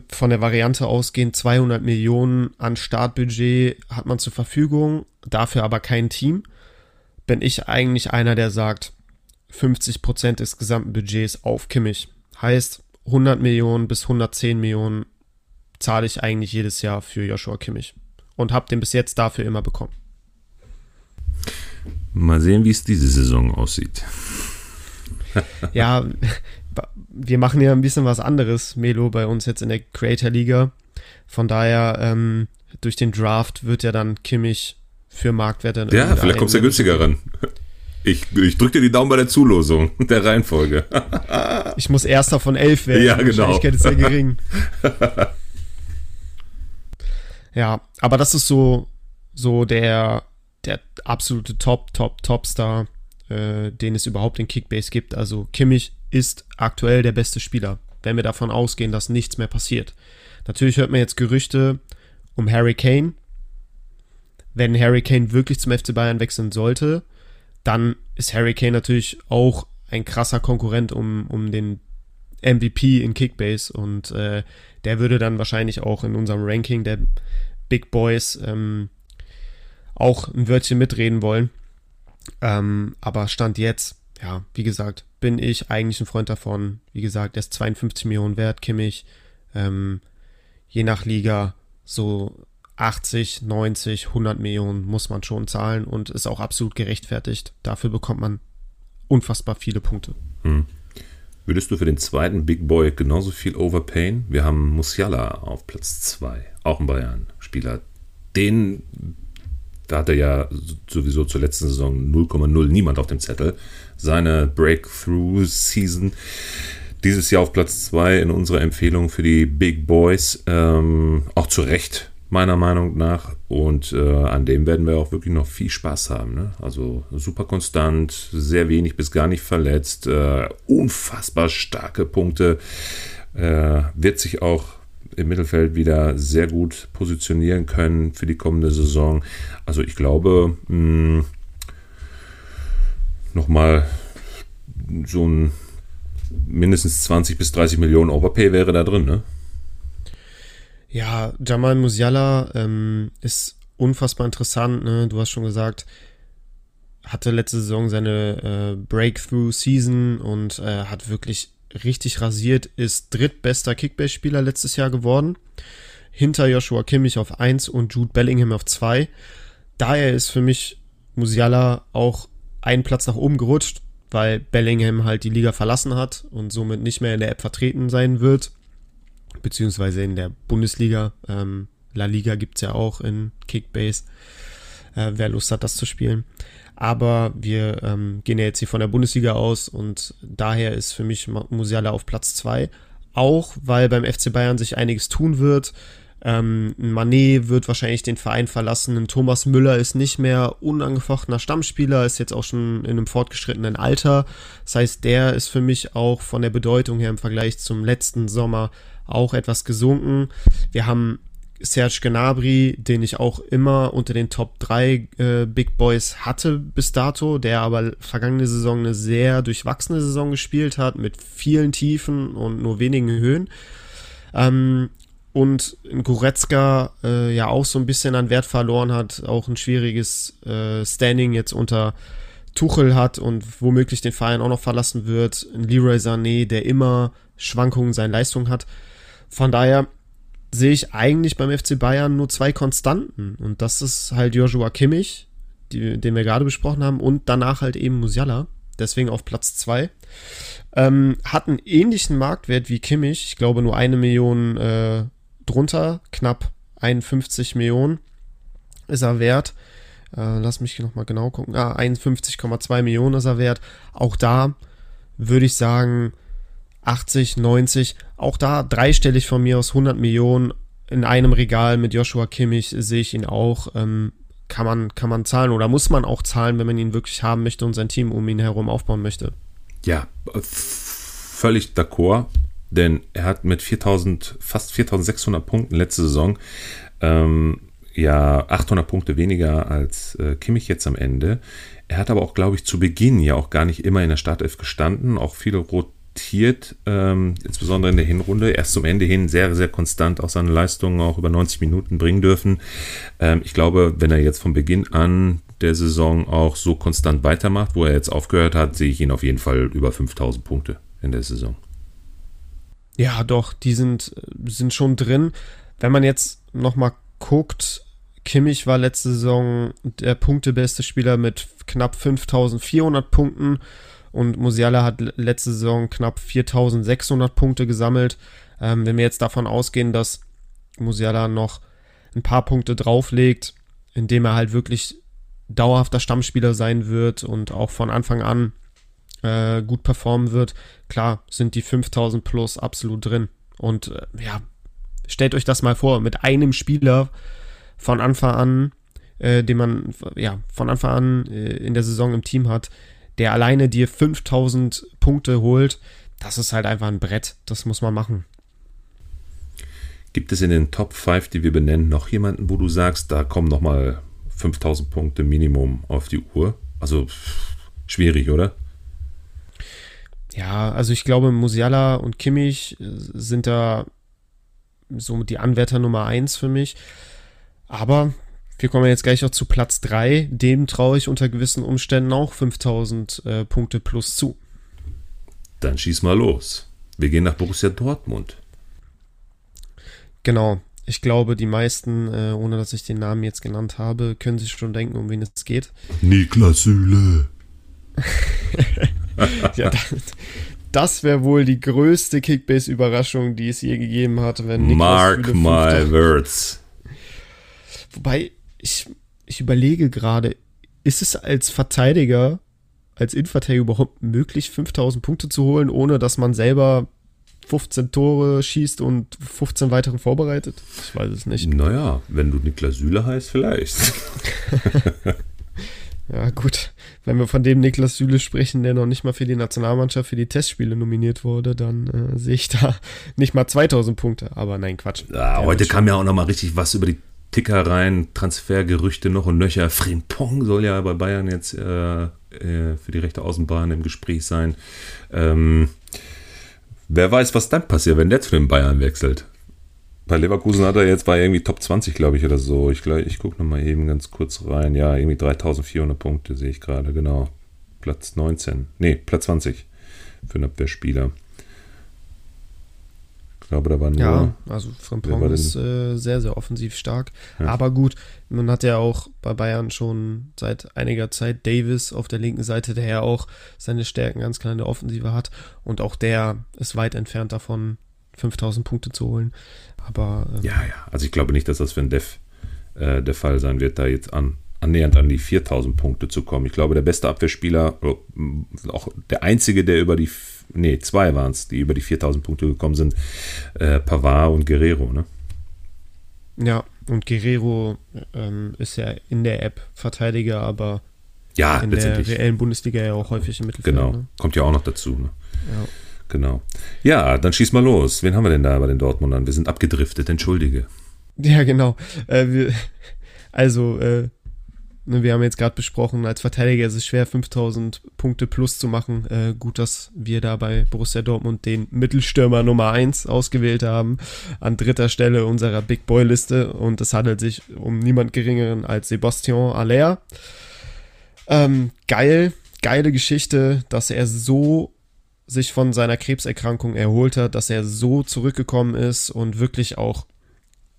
[SPEAKER 3] von der Variante ausgehen, 200 Millionen an Startbudget hat man zur Verfügung, dafür aber kein Team, bin ich eigentlich einer, der sagt, 50% des gesamten Budgets auf Kimmich. Heißt, 100 Millionen bis 110 Millionen zahle ich eigentlich jedes Jahr für Joshua Kimmich. Und habe den bis jetzt dafür immer bekommen.
[SPEAKER 2] Mal sehen, wie es diese Saison aussieht.
[SPEAKER 3] ja, wir machen ja ein bisschen was anderes, Melo, bei uns jetzt in der Creator Liga. Von daher, ähm, durch den Draft wird ja dann Kimmich für Marktwerte.
[SPEAKER 2] Ja, vielleicht kommst du ja günstiger ran. Ich, ich drücke dir die Daumen bei der Zulosung der Reihenfolge.
[SPEAKER 3] ich muss erster von elf werden.
[SPEAKER 2] Ja, genau. Die Wahrscheinlichkeit ist sehr gering.
[SPEAKER 3] ja, aber das ist so, so der der absolute Top, Top, Top-Star, äh, den es überhaupt in Kickbase gibt. Also Kimmich ist aktuell der beste Spieler, wenn wir davon ausgehen, dass nichts mehr passiert. Natürlich hört man jetzt Gerüchte um Harry Kane, wenn Harry Kane wirklich zum FC Bayern wechseln sollte, dann ist Harry Kane natürlich auch ein krasser Konkurrent um, um den MVP in Kickbase und äh, der würde dann wahrscheinlich auch in unserem Ranking der Big Boys ähm, auch ein Wörtchen mitreden wollen. Ähm, aber Stand jetzt, ja, wie gesagt, bin ich eigentlich ein Freund davon. Wie gesagt, er ist 52 Millionen wert, Kimmich. Ähm, je nach Liga so 80, 90, 100 Millionen muss man schon zahlen und ist auch absolut gerechtfertigt. Dafür bekommt man unfassbar viele Punkte. Hm.
[SPEAKER 2] Würdest du für den zweiten Big Boy genauso viel overpayen? Wir haben Musiala auf Platz 2, auch ein Bayern-Spieler. Den, da hatte ja sowieso zur letzten Saison 0,0 niemand auf dem Zettel. Seine Breakthrough-Season dieses Jahr auf Platz 2 in unserer Empfehlung für die Big Boys. Ähm, auch zu Recht meiner Meinung nach. Und äh, an dem werden wir auch wirklich noch viel Spaß haben. Ne? Also super konstant, sehr wenig bis gar nicht verletzt, äh, unfassbar starke Punkte. Äh, wird sich auch im Mittelfeld wieder sehr gut positionieren können für die kommende Saison. Also ich glaube, mh, nochmal so ein mindestens 20 bis 30 Millionen Overpay wäre da drin, ne?
[SPEAKER 3] Ja, Jamal Musiala ähm, ist unfassbar interessant. Ne? Du hast schon gesagt, hatte letzte Saison seine äh, Breakthrough-Season und äh, hat wirklich richtig rasiert, ist drittbester Kickbase-Spieler letztes Jahr geworden. Hinter Joshua Kimmich auf 1 und Jude Bellingham auf 2. Daher ist für mich Musiala auch einen Platz nach oben gerutscht, weil Bellingham halt die Liga verlassen hat und somit nicht mehr in der App vertreten sein wird beziehungsweise in der Bundesliga. Ähm, La Liga gibt es ja auch in Kickbase, äh, wer Lust hat, das zu spielen. Aber wir ähm, gehen ja jetzt hier von der Bundesliga aus und daher ist für mich Musiala auf Platz 2. Auch weil beim FC Bayern sich einiges tun wird. Ähm, Manet wird wahrscheinlich den Verein verlassen. Thomas Müller ist nicht mehr unangefochtener Stammspieler, ist jetzt auch schon in einem fortgeschrittenen Alter. Das heißt, der ist für mich auch von der Bedeutung her im Vergleich zum letzten Sommer auch etwas gesunken. Wir haben Serge Gnabry, den ich auch immer unter den Top 3 äh, Big Boys hatte bis dato, der aber vergangene Saison eine sehr durchwachsene Saison gespielt hat, mit vielen Tiefen und nur wenigen Höhen. Ähm, und Goretzka äh, ja auch so ein bisschen an Wert verloren hat, auch ein schwieriges äh, Standing jetzt unter Tuchel hat und womöglich den Verein auch noch verlassen wird. Ein Leroy Sané, der immer Schwankungen seiner Leistung hat. Von daher sehe ich eigentlich beim FC Bayern nur zwei Konstanten. Und das ist halt Joshua Kimmich, die, den wir gerade besprochen haben, und danach halt eben Musiala. Deswegen auf Platz zwei. Ähm, hat einen ähnlichen Marktwert wie Kimmich. Ich glaube nur eine Million äh, drunter. Knapp 51 Millionen ist er wert. Äh, lass mich nochmal genau gucken. Ah, 51,2 Millionen ist er wert. Auch da würde ich sagen, 80, 90, auch da dreistellig von mir aus 100 Millionen in einem Regal mit Joshua Kimmich sehe ich ihn auch. Ähm, kann man, kann man zahlen oder muss man auch zahlen, wenn man ihn wirklich haben möchte und sein Team um ihn herum aufbauen möchte?
[SPEAKER 2] Ja, völlig d'accord, denn er hat mit 4000, fast 4600 Punkten letzte Saison ähm, ja 800 Punkte weniger als äh, Kimmich jetzt am Ende. Er hat aber auch, glaube ich, zu Beginn ja auch gar nicht immer in der Startelf gestanden, auch viele rot rotiert, ähm, insbesondere in der Hinrunde. Erst zum Ende hin sehr, sehr konstant auch seine Leistungen auch über 90 Minuten bringen dürfen. Ähm, ich glaube, wenn er jetzt von Beginn an der Saison auch so konstant weitermacht, wo er jetzt aufgehört hat, sehe ich ihn auf jeden Fall über 5000 Punkte in der Saison.
[SPEAKER 3] Ja, doch, die sind, sind schon drin. Wenn man jetzt nochmal guckt, Kimmich war letzte Saison der punktebeste Spieler mit knapp 5400 Punkten und Musiala hat letzte Saison knapp 4600 Punkte gesammelt. Ähm, wenn wir jetzt davon ausgehen, dass Musiala noch ein paar Punkte drauflegt, indem er halt wirklich dauerhafter Stammspieler sein wird und auch von Anfang an äh, gut performen wird, klar sind die 5000 plus absolut drin. Und äh, ja, stellt euch das mal vor, mit einem Spieler von Anfang an, äh, den man ja von Anfang an äh, in der Saison im Team hat, der alleine dir 5000 Punkte holt, das ist halt einfach ein Brett. Das muss man machen.
[SPEAKER 2] Gibt es in den Top 5, die wir benennen, noch jemanden, wo du sagst, da kommen nochmal 5000 Punkte Minimum auf die Uhr. Also schwierig, oder?
[SPEAKER 3] Ja, also ich glaube, Musiala und Kimmich sind da so die Anwärter Nummer eins für mich. Aber wir kommen jetzt gleich auch zu Platz 3. Dem traue ich unter gewissen Umständen auch 5000 äh, Punkte plus zu.
[SPEAKER 2] Dann schieß mal los. Wir gehen nach Borussia Dortmund.
[SPEAKER 3] Genau. Ich glaube, die meisten, äh, ohne dass ich den Namen jetzt genannt habe, können sich schon denken, um wen es geht.
[SPEAKER 2] Niklas Süle.
[SPEAKER 3] ja, das, das wäre wohl die größte Kickbase-Überraschung, die es je gegeben hat, wenn
[SPEAKER 2] Niklas Mark Süle my words.
[SPEAKER 3] Wobei, ich, ich überlege gerade, ist es als Verteidiger, als Innenverteidiger überhaupt möglich, 5000 Punkte zu holen, ohne dass man selber 15 Tore schießt und 15 weitere vorbereitet? Ich weiß es nicht.
[SPEAKER 2] Naja, wenn du Niklas Süle heißt, vielleicht.
[SPEAKER 3] ja, gut. Wenn wir von dem Niklas Süle sprechen, der noch nicht mal für die Nationalmannschaft für die Testspiele nominiert wurde, dann äh, sehe ich da nicht mal 2000 Punkte. Aber nein, Quatsch.
[SPEAKER 2] Ja, heute kam ja auch noch mal richtig was über die Ticker rein, Transfergerüchte noch und nöcher. Frimpong soll ja bei Bayern jetzt äh, äh, für die rechte Außenbahn im Gespräch sein. Ähm, wer weiß, was dann passiert, wenn der zu den Bayern wechselt. Bei Leverkusen hat er jetzt bei irgendwie Top 20, glaube ich, oder so. Ich, ich gucke nochmal eben ganz kurz rein. Ja, irgendwie 3400 Punkte sehe ich gerade, genau. Platz 19. Nee, Platz 20 für einen Abwehrspieler glaube, da waren
[SPEAKER 3] ja, nur. Ja, also Frimpong ist äh, sehr, sehr offensiv stark. Ja. Aber gut, man hat ja auch bei Bayern schon seit einiger Zeit Davis auf der linken Seite, der ja auch seine Stärken ganz klar in der Offensive hat. Und auch der ist weit entfernt davon, 5000 Punkte zu holen. Aber.
[SPEAKER 2] Ähm, ja, ja. Also ich glaube nicht, dass das für ein Dev äh, der Fall sein wird, da jetzt an annähernd an die 4000 Punkte zu kommen. Ich glaube, der beste Abwehrspieler, auch der einzige, der über die nee, zwei waren es, die über die 4000 Punkte gekommen sind, äh, Pavard und Guerrero, ne?
[SPEAKER 3] Ja, und Guerrero ähm, ist ja in der App Verteidiger, aber
[SPEAKER 2] ja,
[SPEAKER 3] in der reellen Bundesliga ja auch häufig im Mittelfeld.
[SPEAKER 2] Genau,
[SPEAKER 3] ne?
[SPEAKER 2] kommt ja auch noch dazu. Ne?
[SPEAKER 3] Ja.
[SPEAKER 2] Genau. Ja, dann schieß mal los. Wen haben wir denn da bei den Dortmundern? Wir sind abgedriftet, entschuldige.
[SPEAKER 3] Ja, genau. Äh, wir, also, äh, wir haben jetzt gerade besprochen, als Verteidiger ist es schwer, 5000 Punkte plus zu machen. Äh, gut, dass wir da bei Borussia Dortmund den Mittelstürmer Nummer 1 ausgewählt haben. An dritter Stelle unserer Big Boy-Liste. Und es handelt sich um niemand Geringeren als Sebastian Aller. Ähm, geil, geile Geschichte, dass er so sich von seiner Krebserkrankung erholt hat, dass er so zurückgekommen ist und wirklich auch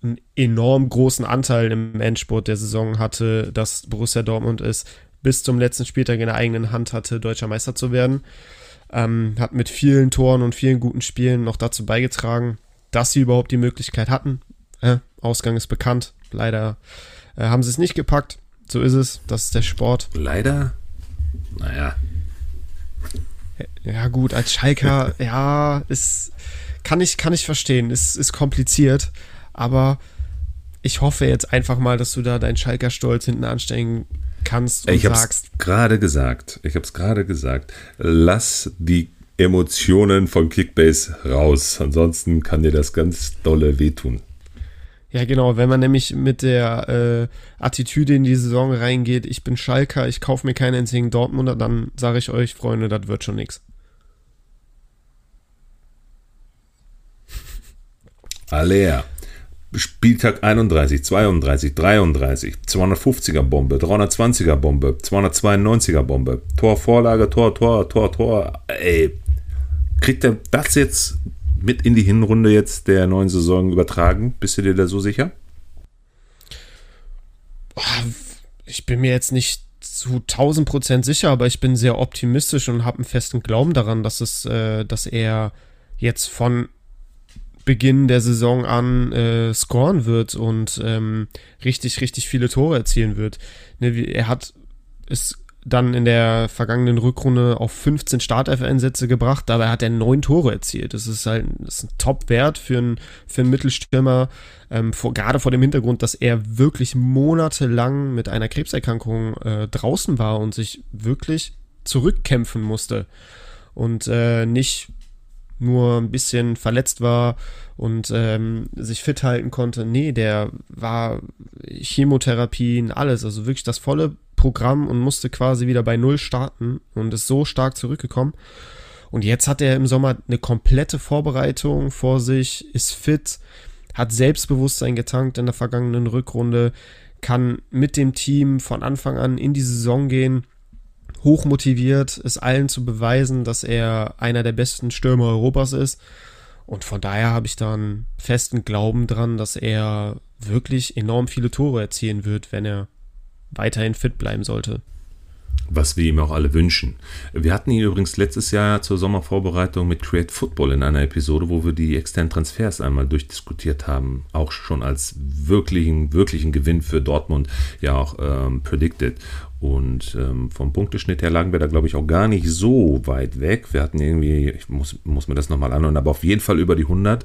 [SPEAKER 3] einen enorm großen Anteil im Endspurt der Saison hatte, dass Borussia Dortmund es bis zum letzten Spieltag in der eigenen Hand hatte, deutscher Meister zu werden. Ähm, hat mit vielen Toren und vielen guten Spielen noch dazu beigetragen, dass sie überhaupt die Möglichkeit hatten. Äh, Ausgang ist bekannt. Leider äh, haben sie es nicht gepackt. So ist es. Das ist der Sport.
[SPEAKER 2] Leider? Naja.
[SPEAKER 3] Ja, gut, als Schalker, ja, ist, kann ich, kann ich verstehen. Ist, ist kompliziert. Aber ich hoffe jetzt einfach mal, dass du da deinen Schalker Stolz hinten anstellen kannst
[SPEAKER 2] und ich sagst. Ich gerade gesagt. Ich habe es gerade gesagt. Lass die Emotionen von Kickbase raus. Ansonsten kann dir das ganz dolle wehtun.
[SPEAKER 3] Ja, genau. Wenn man nämlich mit der äh, Attitüde in die Saison reingeht, ich bin Schalker, ich kaufe mir keinen einzigen Dortmunder, dann sage ich euch, Freunde, das wird schon nichts.
[SPEAKER 2] Alea. Spieltag 31, 32, 33, 250er Bombe, 320er Bombe, 292er Bombe, Tor, Vorlage, Tor, Tor, Tor, Tor. Ey, kriegt er das jetzt mit in die Hinrunde jetzt der neuen Saison übertragen? Bist du dir da so sicher?
[SPEAKER 3] Ich bin mir jetzt nicht zu 1000 Prozent sicher, aber ich bin sehr optimistisch und habe einen festen Glauben daran, dass es, äh, dass er jetzt von Beginn der Saison an äh, scoren wird und ähm, richtig, richtig viele Tore erzielen wird. Ne, er hat es dann in der vergangenen Rückrunde auf 15 Startelf-Einsätze gebracht, dabei hat er neun Tore erzielt. Das ist halt das ist ein Top-Wert für einen, für einen Mittelstürmer, ähm, vor, gerade vor dem Hintergrund, dass er wirklich monatelang mit einer Krebserkrankung äh, draußen war und sich wirklich zurückkämpfen musste und äh, nicht nur ein bisschen verletzt war und ähm, sich fit halten konnte. Nee, der war Chemotherapien, alles, also wirklich das volle Programm und musste quasi wieder bei Null starten und ist so stark zurückgekommen. Und jetzt hat er im Sommer eine komplette Vorbereitung vor sich, ist fit, hat Selbstbewusstsein getankt in der vergangenen Rückrunde, kann mit dem Team von Anfang an in die Saison gehen, hochmotiviert, es allen zu beweisen, dass er einer der besten Stürmer Europas ist. Und von daher habe ich da einen festen Glauben dran, dass er wirklich enorm viele Tore erzielen wird, wenn er weiterhin fit bleiben sollte
[SPEAKER 2] was wir ihm auch alle wünschen. Wir hatten ihn übrigens letztes Jahr zur Sommervorbereitung mit Create Football in einer Episode, wo wir die externen Transfers einmal durchdiskutiert haben, auch schon als wirklichen, wirklichen Gewinn für Dortmund ja auch ähm, predicted. Und ähm, vom Punkteschnitt her lagen wir da, glaube ich, auch gar nicht so weit weg. Wir hatten irgendwie, ich muss, muss mir das nochmal anhören, aber auf jeden Fall über die 100.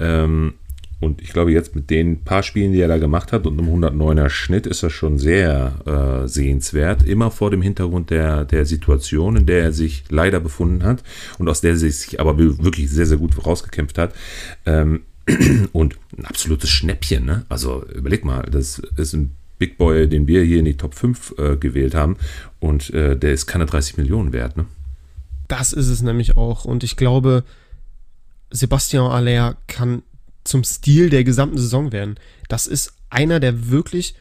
[SPEAKER 2] Ähm, und ich glaube, jetzt mit den paar Spielen, die er da gemacht hat und einem 109er Schnitt ist das schon sehr äh, sehenswert. Immer vor dem Hintergrund der, der Situation, in der er sich leider befunden hat und aus der er sich aber wirklich sehr, sehr gut rausgekämpft hat. Ähm, und ein absolutes Schnäppchen. Ne? Also überleg mal, das ist ein Big Boy, den wir hier in die Top 5 äh, gewählt haben. Und äh, der ist keine 30 Millionen wert. Ne?
[SPEAKER 3] Das ist es nämlich auch. Und ich glaube, Sebastian Aller kann zum Stil der gesamten Saison werden. Das ist einer der wirklich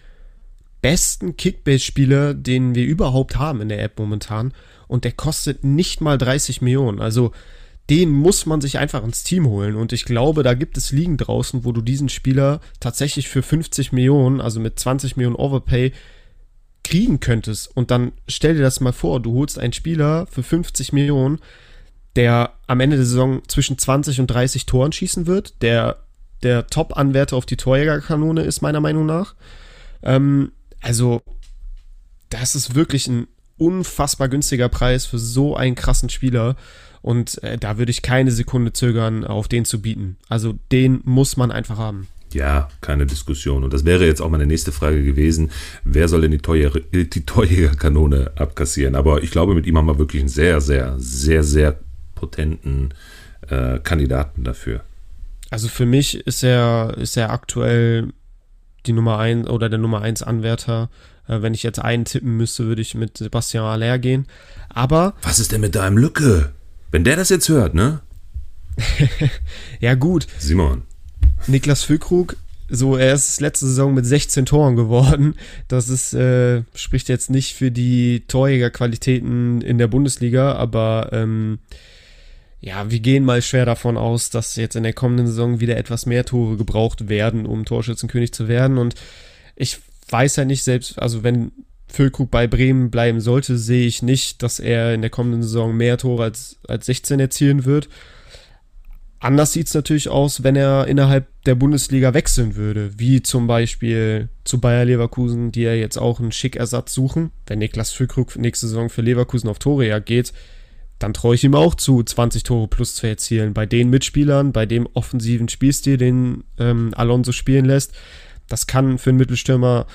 [SPEAKER 3] besten Kickbase-Spieler, den wir überhaupt haben in der App momentan. Und der kostet nicht mal 30 Millionen. Also den muss man sich einfach ins Team holen. Und ich glaube, da gibt es Ligen draußen, wo du diesen Spieler tatsächlich für 50 Millionen, also mit 20 Millionen Overpay, kriegen könntest. Und dann stell dir das mal vor, du holst einen Spieler für 50 Millionen, der am Ende der Saison zwischen 20 und 30 Toren schießen wird, der der Top-Anwärter auf die Torjägerkanone ist, meiner Meinung nach. Ähm, also, das ist wirklich ein unfassbar günstiger Preis für so einen krassen Spieler. Und äh, da würde ich keine Sekunde zögern, auf den zu bieten. Also, den muss man einfach haben.
[SPEAKER 2] Ja, keine Diskussion. Und das wäre jetzt auch meine nächste Frage gewesen. Wer soll denn die, Torjäger, die Torjägerkanone abkassieren? Aber ich glaube, mit ihm haben wir wirklich einen sehr, sehr, sehr, sehr potenten äh, Kandidaten dafür.
[SPEAKER 3] Also für mich ist er, ist er aktuell die Nummer 1 oder der Nummer 1 Anwärter. Äh, wenn ich jetzt einen tippen müsste, würde ich mit Sebastian Aller gehen. Aber.
[SPEAKER 2] Was ist denn mit deinem Lücke? Wenn der das jetzt hört, ne?
[SPEAKER 3] ja, gut.
[SPEAKER 2] Simon.
[SPEAKER 3] Niklas Füllkrug, so, er ist letzte Saison mit 16 Toren geworden. Das ist, äh, spricht jetzt nicht für die Torjägerqualitäten in der Bundesliga, aber ähm, ja, wir gehen mal schwer davon aus, dass jetzt in der kommenden Saison wieder etwas mehr Tore gebraucht werden, um Torschützenkönig zu werden. Und ich weiß ja nicht selbst, also wenn Füllkrug bei Bremen bleiben sollte, sehe ich nicht, dass er in der kommenden Saison mehr Tore als, als 16 erzielen wird. Anders sieht es natürlich aus, wenn er innerhalb der Bundesliga wechseln würde, wie zum Beispiel zu Bayer Leverkusen, die ja jetzt auch einen Schickersatz suchen. Wenn Niklas Füllkrug nächste Saison für Leverkusen auf Tore geht, dann traue ich ihm auch zu, 20 Tore plus zu erzielen. Bei den Mitspielern, bei dem offensiven Spielstil, den ähm, Alonso spielen lässt, das kann für einen Mittelstürmer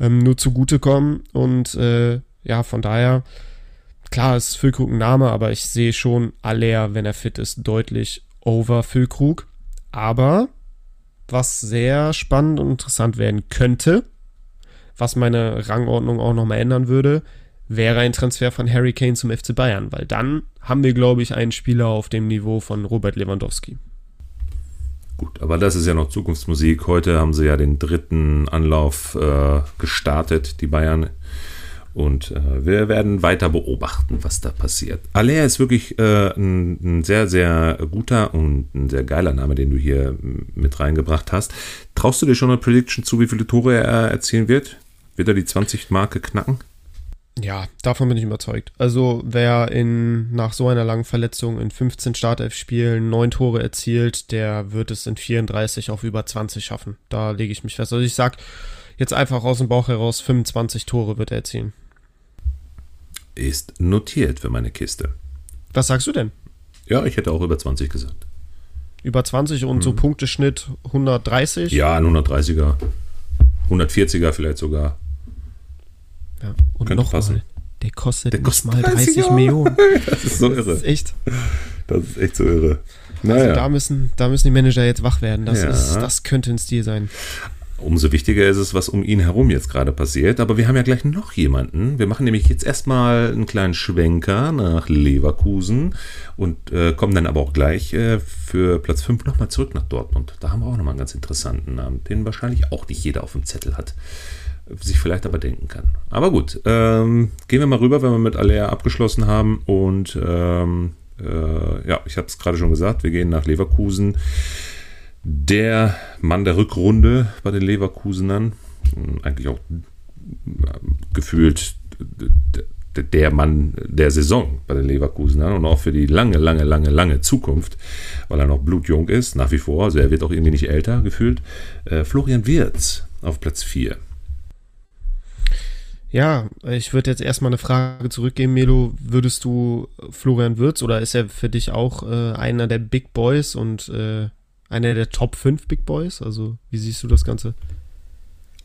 [SPEAKER 3] ähm, nur zugutekommen. Und äh, ja, von daher, klar ist Füllkrug ein Name, aber ich sehe schon Aller, wenn er fit ist, deutlich over Füllkrug. Aber was sehr spannend und interessant werden könnte, was meine Rangordnung auch nochmal ändern würde, wäre ein Transfer von Harry Kane zum FC Bayern, weil dann haben wir, glaube ich, einen Spieler auf dem Niveau von Robert Lewandowski.
[SPEAKER 2] Gut, aber das ist ja noch Zukunftsmusik. Heute haben sie ja den dritten Anlauf äh, gestartet, die Bayern. Und äh, wir werden weiter beobachten, was da passiert. Aller ist wirklich äh, ein, ein, sehr, sehr guter und ein sehr geiler Name, den du hier mit reingebracht hast. Traust du dir schon eine Prediction zu, wie viele Tore er erzielen wird? Wird er die 20-Marke knacken?
[SPEAKER 3] Ja, davon bin ich überzeugt. Also wer in nach so einer langen Verletzung in 15 Startelf-Spielen neun Tore erzielt, der wird es in 34 auf über 20 schaffen. Da lege ich mich fest. Also ich sag jetzt einfach aus dem Bauch heraus, 25 Tore wird er erzielen.
[SPEAKER 2] Ist notiert für meine Kiste.
[SPEAKER 3] Was sagst du denn?
[SPEAKER 2] Ja, ich hätte auch über 20 gesagt.
[SPEAKER 3] Über 20 und mhm. so Punkteschnitt 130?
[SPEAKER 2] Ja, ein 130er. 140er vielleicht sogar.
[SPEAKER 3] Ja. Und noch passen. Mal, der kostet der kostet mal 30, 30 Millionen.
[SPEAKER 2] das ist so irre. Das ist
[SPEAKER 3] echt.
[SPEAKER 2] Das ist echt so irre.
[SPEAKER 3] Naja. Also da müssen, da müssen die Manager jetzt wach werden. Das, ja. ist, das könnte ein Stil sein.
[SPEAKER 2] Umso wichtiger ist es, was um ihn herum jetzt gerade passiert. Aber wir haben ja gleich noch jemanden. Wir machen nämlich jetzt erstmal einen kleinen Schwenker nach Leverkusen und äh, kommen dann aber auch gleich äh, für Platz 5 nochmal zurück nach Dortmund. Da haben wir auch nochmal einen ganz interessanten Namen, den wahrscheinlich auch nicht jeder auf dem Zettel hat. Sich vielleicht aber denken kann. Aber gut, ähm, gehen wir mal rüber, wenn wir mit Alea abgeschlossen haben. Und ähm, äh, ja, ich habe es gerade schon gesagt, wir gehen nach Leverkusen der Mann der Rückrunde bei den Leverkusenern. Eigentlich auch gefühlt der Mann der Saison bei den Leverkusenern und auch für die lange, lange, lange, lange Zukunft, weil er noch blutjung ist, nach wie vor. Also er wird auch irgendwie nicht älter gefühlt. Äh, Florian Wirz auf Platz 4.
[SPEAKER 3] Ja, ich würde jetzt erstmal eine Frage zurückgeben, Melo. Würdest du Florian Wirz oder ist er für dich auch äh, einer der Big Boys und äh, einer der Top 5 Big Boys? Also, wie siehst du das Ganze?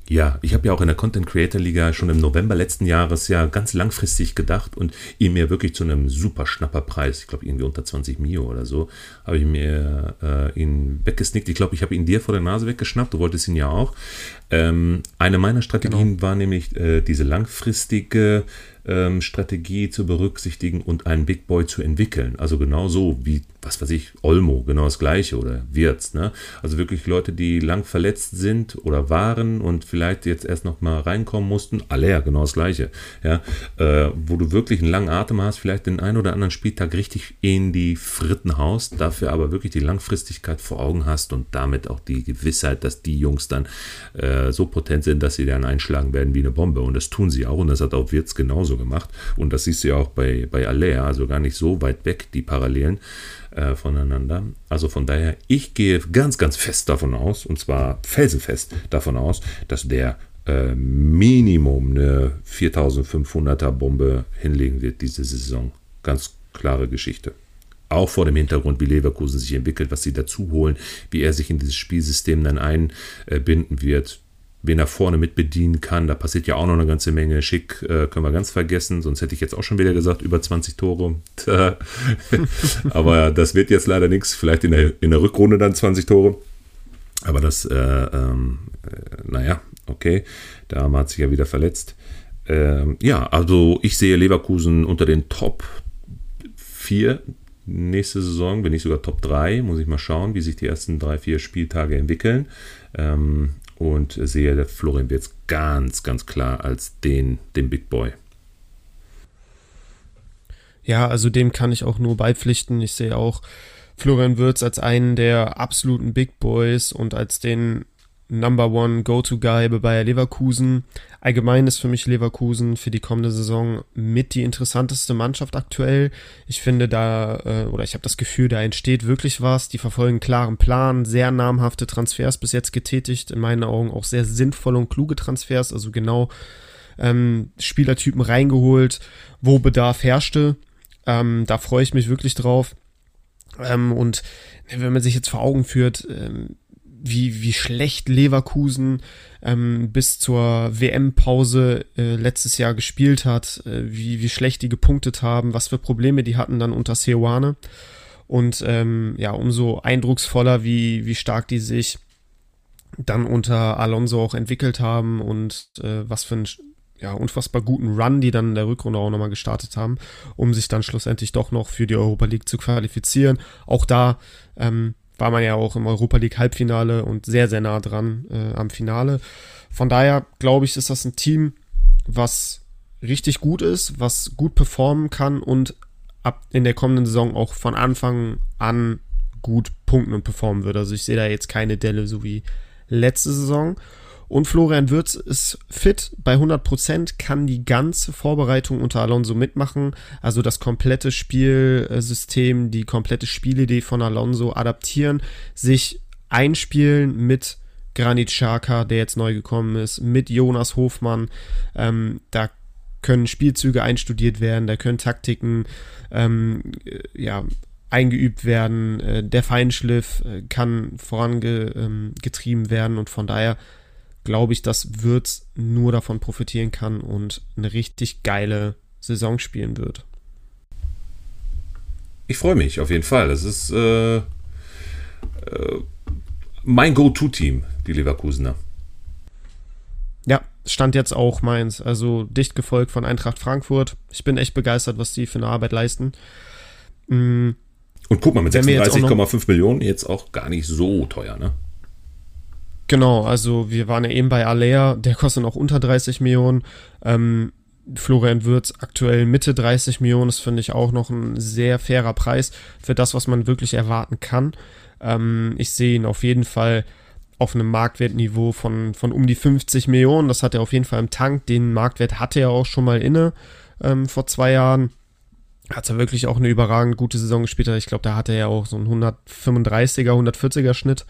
[SPEAKER 2] Ja, ich habe ja auch in der Content Creator Liga schon im November letzten Jahres ja ganz langfristig gedacht und ihm mir wirklich zu einem super Schnapperpreis, ich glaube irgendwie unter 20 Mio oder so, habe ich mir äh, ihn weggesnickt. Ich glaube, ich habe ihn dir vor der Nase weggeschnappt, du wolltest ihn ja auch. Ähm, eine meiner Strategien genau. war nämlich äh, diese langfristige ähm, Strategie zu berücksichtigen und einen Big Boy zu entwickeln. Also genauso wie, was weiß ich, Olmo, genau das gleiche oder Wirtz. Ne? Also wirklich Leute, die lang verletzt sind oder waren und vielleicht jetzt erst noch mal reinkommen mussten. Aller, genau das gleiche. Ja? Äh, wo du wirklich einen langen Atem hast, vielleicht den einen oder anderen Spieltag richtig in die Fritten haust, dafür aber wirklich die Langfristigkeit vor Augen hast und damit auch die Gewissheit, dass die Jungs dann äh, so potent sind, dass sie dann einschlagen werden wie eine Bombe. Und das tun sie auch und das hat auch Wirtz genauso gemacht. Und das siehst du ja auch bei, bei Alea, also gar nicht so weit weg, die Parallelen äh, voneinander. Also von daher, ich gehe ganz, ganz fest davon aus, und zwar felsenfest davon aus, dass der äh, Minimum eine 4500er Bombe hinlegen wird diese Saison. Ganz klare Geschichte. Auch vor dem Hintergrund, wie Leverkusen sich entwickelt, was sie dazu holen, wie er sich in dieses Spielsystem dann einbinden wird wen er vorne mit bedienen kann. Da passiert ja auch noch eine ganze Menge. Schick äh, können wir ganz vergessen, sonst hätte ich jetzt auch schon wieder gesagt, über 20 Tore. Aber das wird jetzt leider nichts. Vielleicht in der, in der Rückrunde dann 20 Tore. Aber das, äh, ähm, äh, naja, okay. Da hat sich ja wieder verletzt. Ähm, ja, also ich sehe Leverkusen unter den Top 4 nächste Saison, wenn nicht sogar Top 3. Muss ich mal schauen, wie sich die ersten drei, vier Spieltage entwickeln. Ähm, und sehe der Florian Wirtz ganz, ganz klar als den, den Big Boy.
[SPEAKER 3] Ja, also dem kann ich auch nur beipflichten. Ich sehe auch Florian Wirtz als einen der absoluten Big Boys und als den Number One Go-To-Guy bei Leverkusen. Allgemein ist für mich Leverkusen für die kommende Saison mit die interessanteste Mannschaft aktuell. Ich finde da, äh, oder ich habe das Gefühl, da entsteht wirklich was. Die verfolgen klaren Plan, sehr namhafte Transfers bis jetzt getätigt, in meinen Augen auch sehr sinnvolle und kluge Transfers, also genau ähm, Spielertypen reingeholt, wo Bedarf herrschte. Ähm, da freue ich mich wirklich drauf. Ähm, und wenn man sich jetzt vor Augen führt, ähm, wie, wie schlecht Leverkusen ähm, bis zur WM-Pause äh, letztes Jahr gespielt hat, äh, wie, wie schlecht die gepunktet haben, was für Probleme die hatten dann unter Seoane. Und ähm, ja, umso eindrucksvoller, wie, wie stark die sich dann unter Alonso auch entwickelt haben und äh, was für einen ja, unfassbar guten Run, die dann in der Rückrunde auch nochmal gestartet haben, um sich dann schlussendlich doch noch für die Europa League zu qualifizieren. Auch da ähm, war man ja auch im Europa League Halbfinale und sehr, sehr nah dran äh, am Finale. Von daher glaube ich, ist das ein Team, was richtig gut ist, was gut performen kann und ab in der kommenden Saison auch von Anfang an gut punkten und performen wird. Also ich sehe da jetzt keine Delle so wie letzte Saison. Und Florian Würz ist fit bei 100%, kann die ganze Vorbereitung unter Alonso mitmachen. Also das komplette Spielsystem, die komplette Spielidee von Alonso adaptieren, sich einspielen mit Granit Xhaka, der jetzt neu gekommen ist, mit Jonas Hofmann. Ähm, da können Spielzüge einstudiert werden, da können Taktiken ähm, ja, eingeübt werden, äh, der Feinschliff äh, kann vorangetrieben ähm, werden und von daher glaube ich, dass Würz nur davon profitieren kann und eine richtig geile Saison spielen wird.
[SPEAKER 2] ich freue mich auf jeden Fall. Das ist äh, äh, mein Go-To-Team, die Leverkusener.
[SPEAKER 3] Ja, stand jetzt auch meins. Also dicht gefolgt von Eintracht Frankfurt. Ich bin echt begeistert, was die für eine Arbeit leisten.
[SPEAKER 2] Mhm. Und guck mal, mit 36,5 Millionen jetzt auch gar nicht so teuer, ne?
[SPEAKER 3] Genau, also wir waren ja eben bei Alea, der kostet noch unter 30 Millionen. Ähm, Florian Würz aktuell Mitte 30 Millionen, das finde ich auch noch ein sehr fairer Preis für das, was man wirklich erwarten kann. Ähm, ich sehe ihn auf jeden Fall auf einem Marktwertniveau von, von um die 50 Millionen. Das hat er auf jeden Fall im Tank. Den Marktwert hatte er auch schon mal inne ähm, vor zwei Jahren. Hat er wirklich auch eine überragend gute Saison gespielt. Ich glaube, da hatte er ja auch so einen 135er, 140er Schnitt.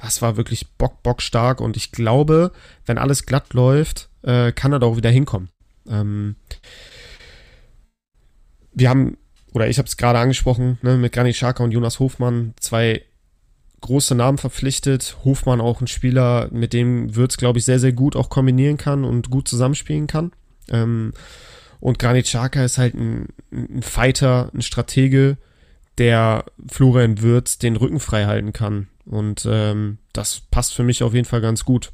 [SPEAKER 3] Das war wirklich bock, bock stark. Und ich glaube, wenn alles glatt läuft, äh, kann er da auch wieder hinkommen. Ähm, wir haben, oder ich habe es gerade angesprochen, ne, mit Granit Xhaka und Jonas Hofmann, zwei große Namen verpflichtet. Hofmann auch ein Spieler, mit dem Würz, glaube ich, sehr, sehr gut auch kombinieren kann und gut zusammenspielen kann. Ähm, und Granit Xhaka ist halt ein, ein Fighter, ein Stratege, der Florian Würz den Rücken frei halten kann. Und ähm, das passt für mich auf jeden Fall ganz gut.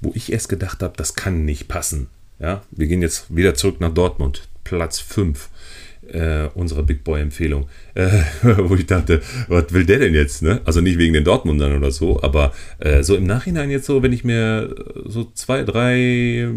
[SPEAKER 2] Wo ich erst gedacht habe, das kann nicht passen. Ja, wir gehen jetzt wieder zurück nach Dortmund, Platz 5 äh, unserer Big Boy-Empfehlung, äh, wo ich dachte, was will der denn jetzt? Ne? Also nicht wegen den Dortmundern oder so, aber äh, so im Nachhinein jetzt so, wenn ich mir so zwei, drei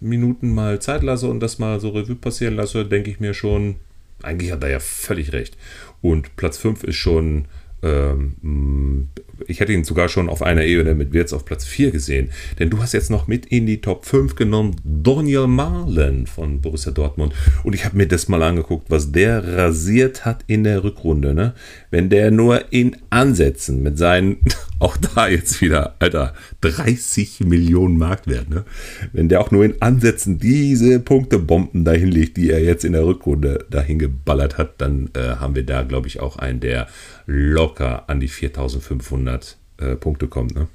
[SPEAKER 2] Minuten mal Zeit lasse und das mal so Revue passieren lasse, denke ich mir schon, eigentlich hat er ja völlig recht. Und Platz 5 ist schon ähm, ich hätte ihn sogar schon auf einer Ebene mit Wirtz auf Platz 4 gesehen. Denn du hast jetzt noch mit in die Top 5 genommen Daniel Marlen von Borussia Dortmund. Und ich habe mir das mal angeguckt, was der rasiert hat in der Rückrunde. Ne? Wenn der nur in Ansätzen mit seinen, auch da jetzt wieder, Alter, 30 Millionen Marktwert, ne? wenn der auch nur in Ansätzen diese Punktebomben dahin legt, die er jetzt in der Rückrunde dahin geballert hat, dann äh, haben wir da, glaube ich, auch einen, der locker an die 4500 äh, Punkte kommt. Ne?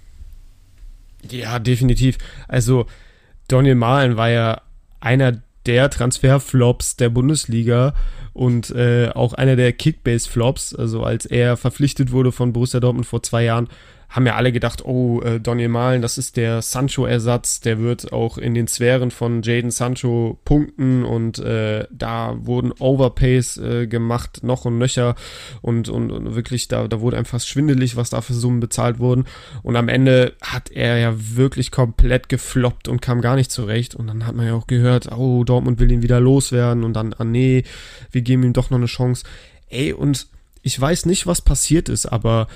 [SPEAKER 3] Ja, definitiv. Also Daniel Mahlen war ja einer der Transferflops der Bundesliga und äh, auch einer der Kickbase-Flops. Also als er verpflichtet wurde von Borussia Dortmund vor zwei Jahren, haben ja alle gedacht, oh, äh, Daniel Malen, das ist der Sancho-Ersatz, der wird auch in den Sphären von Jaden Sancho punkten und äh, da wurden Overpays äh, gemacht, noch und nöcher und, und, und wirklich, da, da wurde einfach schwindelig, was da für Summen bezahlt wurden und am Ende hat er ja wirklich komplett gefloppt und kam gar nicht zurecht und dann hat man ja auch gehört, oh, Dortmund will ihn wieder loswerden und dann, ah nee, wir geben ihm doch noch eine Chance. Ey, und ich weiß nicht, was passiert ist, aber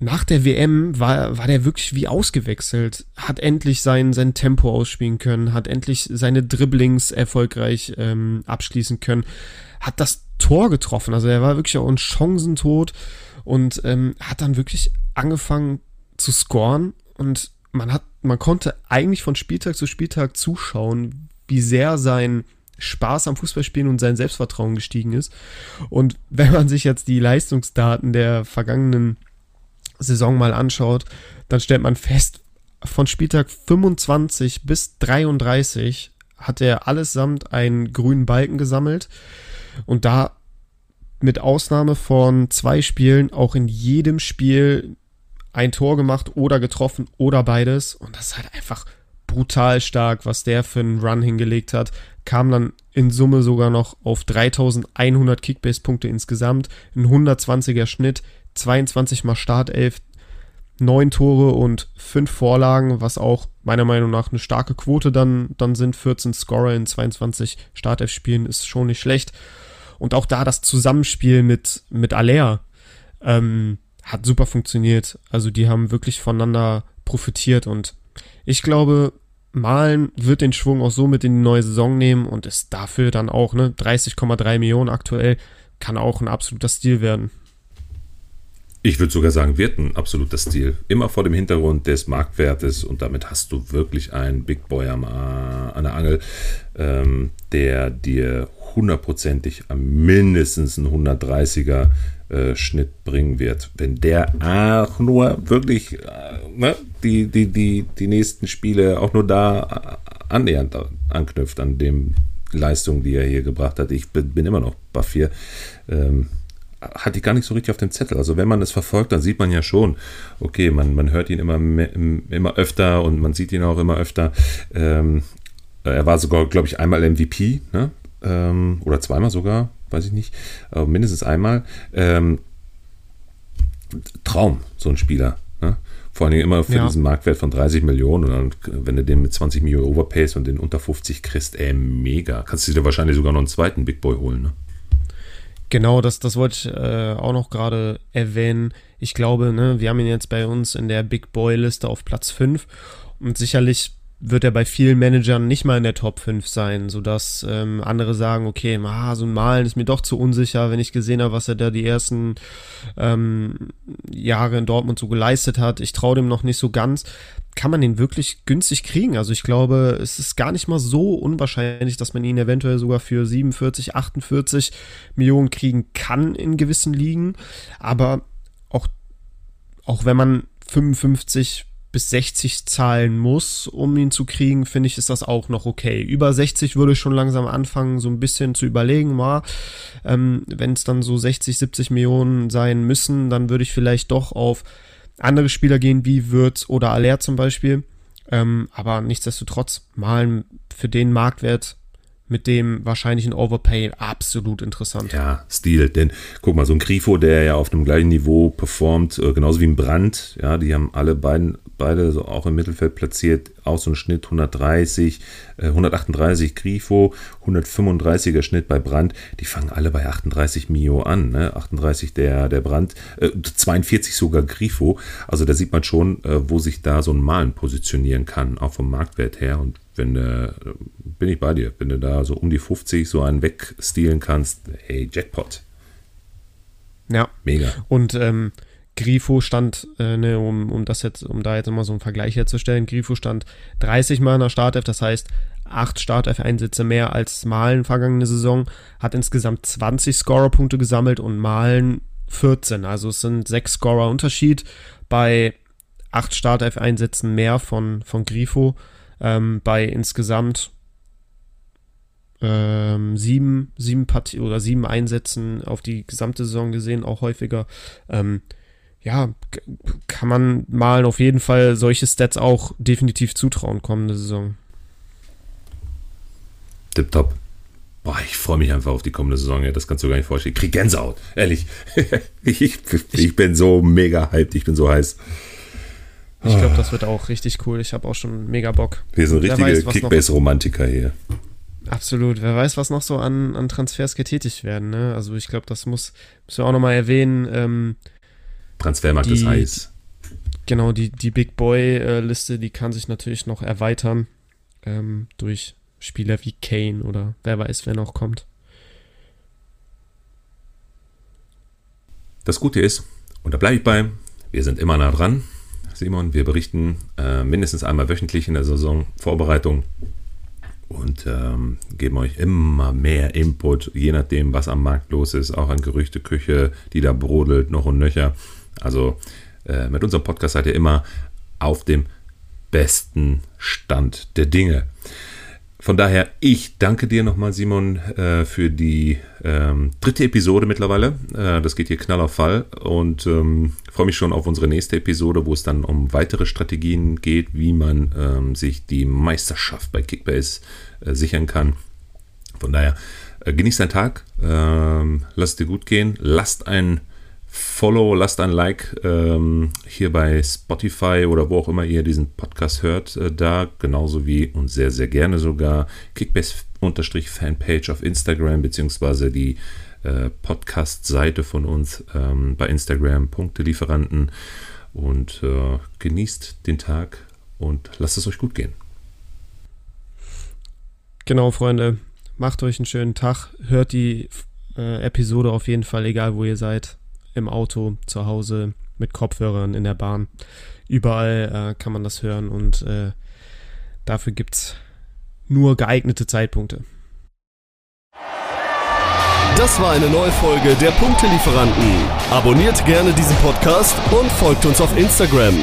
[SPEAKER 3] nach der WM war, war der wirklich wie ausgewechselt, hat endlich sein, sein Tempo ausspielen können, hat endlich seine Dribblings erfolgreich ähm, abschließen können, hat das Tor getroffen, also er war wirklich auch ein Chancentod und ähm, hat dann wirklich angefangen zu scoren. Und man hat, man konnte eigentlich von Spieltag zu Spieltag zuschauen, wie sehr sein Spaß am Fußballspielen und sein Selbstvertrauen gestiegen ist. Und wenn man sich jetzt die Leistungsdaten der vergangenen Saison mal anschaut, dann stellt man fest, von Spieltag 25 bis 33 hat er allesamt einen grünen Balken gesammelt und da mit Ausnahme von zwei Spielen auch in jedem Spiel ein Tor gemacht oder getroffen oder beides und das ist halt einfach brutal stark, was der für einen Run hingelegt hat. Kam dann in Summe sogar noch auf 3100 Kickbase-Punkte insgesamt, ein 120er Schnitt, 22 mal Startelf, 9 Tore und 5 Vorlagen, was auch meiner Meinung nach eine starke Quote dann, dann sind. 14 Scorer in 22 Startelf-Spielen ist schon nicht schlecht. Und auch da das Zusammenspiel mit, mit Alea ähm, hat super funktioniert. Also die haben wirklich voneinander profitiert und ich glaube, Malen wird den Schwung auch so mit in die neue Saison nehmen und ist dafür dann auch, ne, 30,3 Millionen aktuell, kann auch ein absoluter Stil werden.
[SPEAKER 2] Ich würde sogar sagen, wird ein absoluter Stil. Immer vor dem Hintergrund des Marktwertes und damit hast du wirklich einen Big Boy am, an der Angel, ähm, der dir hundertprozentig mindestens einen 130er äh, Schnitt bringen wird. Wenn der auch nur wirklich äh, ne, die, die, die, die nächsten Spiele auch nur da annähernd anknüpft an dem Leistung, die er hier gebracht hat. Ich bin, bin immer noch baff hier. Ähm, hatte ich gar nicht so richtig auf dem Zettel. Also wenn man es verfolgt, dann sieht man ja schon, okay, man, man hört ihn immer, immer öfter und man sieht ihn auch immer öfter. Ähm, er war sogar, glaube ich, einmal MVP, ne? Ähm, oder zweimal sogar, weiß ich nicht, aber mindestens einmal. Ähm, Traum, so ein Spieler. Ne? Vor allen Dingen immer für ja. diesen Marktwert von 30 Millionen. Und dann, wenn du den mit 20 Millionen overpayst und den unter 50 kriegst, ey, mega. Kannst du dir wahrscheinlich sogar noch einen zweiten Big Boy holen, ne?
[SPEAKER 3] Genau, das, das wollte ich äh, auch noch gerade erwähnen. Ich glaube, ne, wir haben ihn jetzt bei uns in der Big Boy-Liste auf Platz 5 und sicherlich wird er bei vielen Managern nicht mal in der Top 5 sein, sodass ähm, andere sagen, okay, ah, so ein Malen ist mir doch zu unsicher, wenn ich gesehen habe, was er da die ersten ähm, Jahre in Dortmund so geleistet hat. Ich traue dem noch nicht so ganz. Kann man den wirklich günstig kriegen? Also ich glaube, es ist gar nicht mal so unwahrscheinlich, dass man ihn eventuell sogar für 47, 48 Millionen kriegen kann in gewissen Ligen. Aber auch, auch wenn man 55 bis 60 zahlen muss, um ihn zu kriegen, finde ich, ist das auch noch okay. Über 60 würde ich schon langsam anfangen, so ein bisschen zu überlegen, war, ähm, wenn es dann so 60, 70 Millionen sein müssen, dann würde ich vielleicht doch auf andere Spieler gehen, wie Würz oder Aller zum Beispiel. Ähm, aber nichtsdestotrotz, malen für den Marktwert mit dem wahrscheinlichen Overpay absolut interessant.
[SPEAKER 2] Ja, Stil, denn guck mal, so ein Grifo, der ja auf einem gleichen Niveau performt, äh, genauso wie ein Brand, ja, die haben alle beiden, beide so auch im Mittelfeld platziert, auch so ein Schnitt 130, äh, 138 Grifo, 135er Schnitt bei Brand, die fangen alle bei 38 Mio an, ne? 38 der, der Brand, äh, 42 sogar Grifo, also da sieht man schon, äh, wo sich da so ein Malen positionieren kann, auch vom Marktwert her und wenn du, bin ich bei dir, wenn du da so um die 50 so einen wegstehlen kannst, hey, Jackpot.
[SPEAKER 3] Ja. Mega. Und ähm, Grifo stand, äh, ne, um, um das jetzt, um da jetzt immer so einen Vergleich herzustellen, Grifo stand 30 Mal in der Startelf, das heißt 8 Startelf-Einsätze mehr als Malen vergangene Saison, hat insgesamt 20 Scorer-Punkte gesammelt und Malen 14. Also es sind 6 Scorer Unterschied bei 8 Startelf-Einsätzen mehr von, von Grifo ähm, bei insgesamt ähm, sieben, sieben Partie oder sieben Einsätzen auf die gesamte Saison gesehen, auch häufiger. Ähm, ja, kann man malen auf jeden Fall solche Stats auch definitiv zutrauen kommende Saison.
[SPEAKER 2] Tipptopp. Boah, ich freue mich einfach auf die kommende Saison. Ja, das kannst du gar nicht vorstellen. Ich krieg Gänsehaut, ehrlich. ich, ich, ich bin so mega hyped, ich bin so heiß.
[SPEAKER 3] Ich glaube, das wird auch richtig cool. Ich habe auch schon mega Bock.
[SPEAKER 2] Wir sind richtige Kickbase-Romantiker hier.
[SPEAKER 3] Absolut. Wer weiß, was noch so an, an Transfers getätigt werden. Ne? Also ich glaube, das muss, müssen wir auch nochmal erwähnen. Ähm,
[SPEAKER 2] Transfermarkt die, ist heiß.
[SPEAKER 3] Genau, die, die Big Boy-Liste, die kann sich natürlich noch erweitern ähm, durch Spieler wie Kane oder wer weiß, wer noch kommt.
[SPEAKER 2] Das Gute ist, und da bleibe ich bei, wir sind immer nah dran. Simon. Wir berichten äh, mindestens einmal wöchentlich in der Saisonvorbereitung und ähm, geben euch immer mehr Input, je nachdem, was am Markt los ist, auch an Gerüchteküche, die da brodelt, noch und nöcher. Also äh, mit unserem Podcast seid ihr immer auf dem besten Stand der Dinge. Von daher, ich danke dir nochmal, Simon, äh, für die ähm, dritte Episode mittlerweile. Äh, das geht hier knall auf Fall und ähm, freue mich schon auf unsere nächste Episode, wo es dann um weitere Strategien geht, wie man ähm, sich die Meisterschaft bei Kickbase äh, sichern kann. Von daher, äh, genießt deinen Tag, ähm, lasst dir gut gehen, lasst ein Follow, lasst ein Like ähm, hier bei Spotify oder wo auch immer ihr diesen Podcast hört, äh, da genauso wie und sehr, sehr gerne sogar. Kickbase-Fanpage auf Instagram beziehungsweise die äh, Podcast-Seite von uns ähm, bei Instagram, Punktelieferanten und äh, genießt den Tag und lasst es euch gut gehen.
[SPEAKER 3] Genau, Freunde, macht euch einen schönen Tag, hört die äh, Episode auf jeden Fall, egal wo ihr seid im Auto, zu Hause, mit Kopfhörern, in der Bahn. Überall äh, kann man das hören und äh, dafür gibt es nur geeignete Zeitpunkte.
[SPEAKER 1] Das war eine neue Folge der Punktelieferanten. Abonniert gerne diesen Podcast und folgt uns auf Instagram.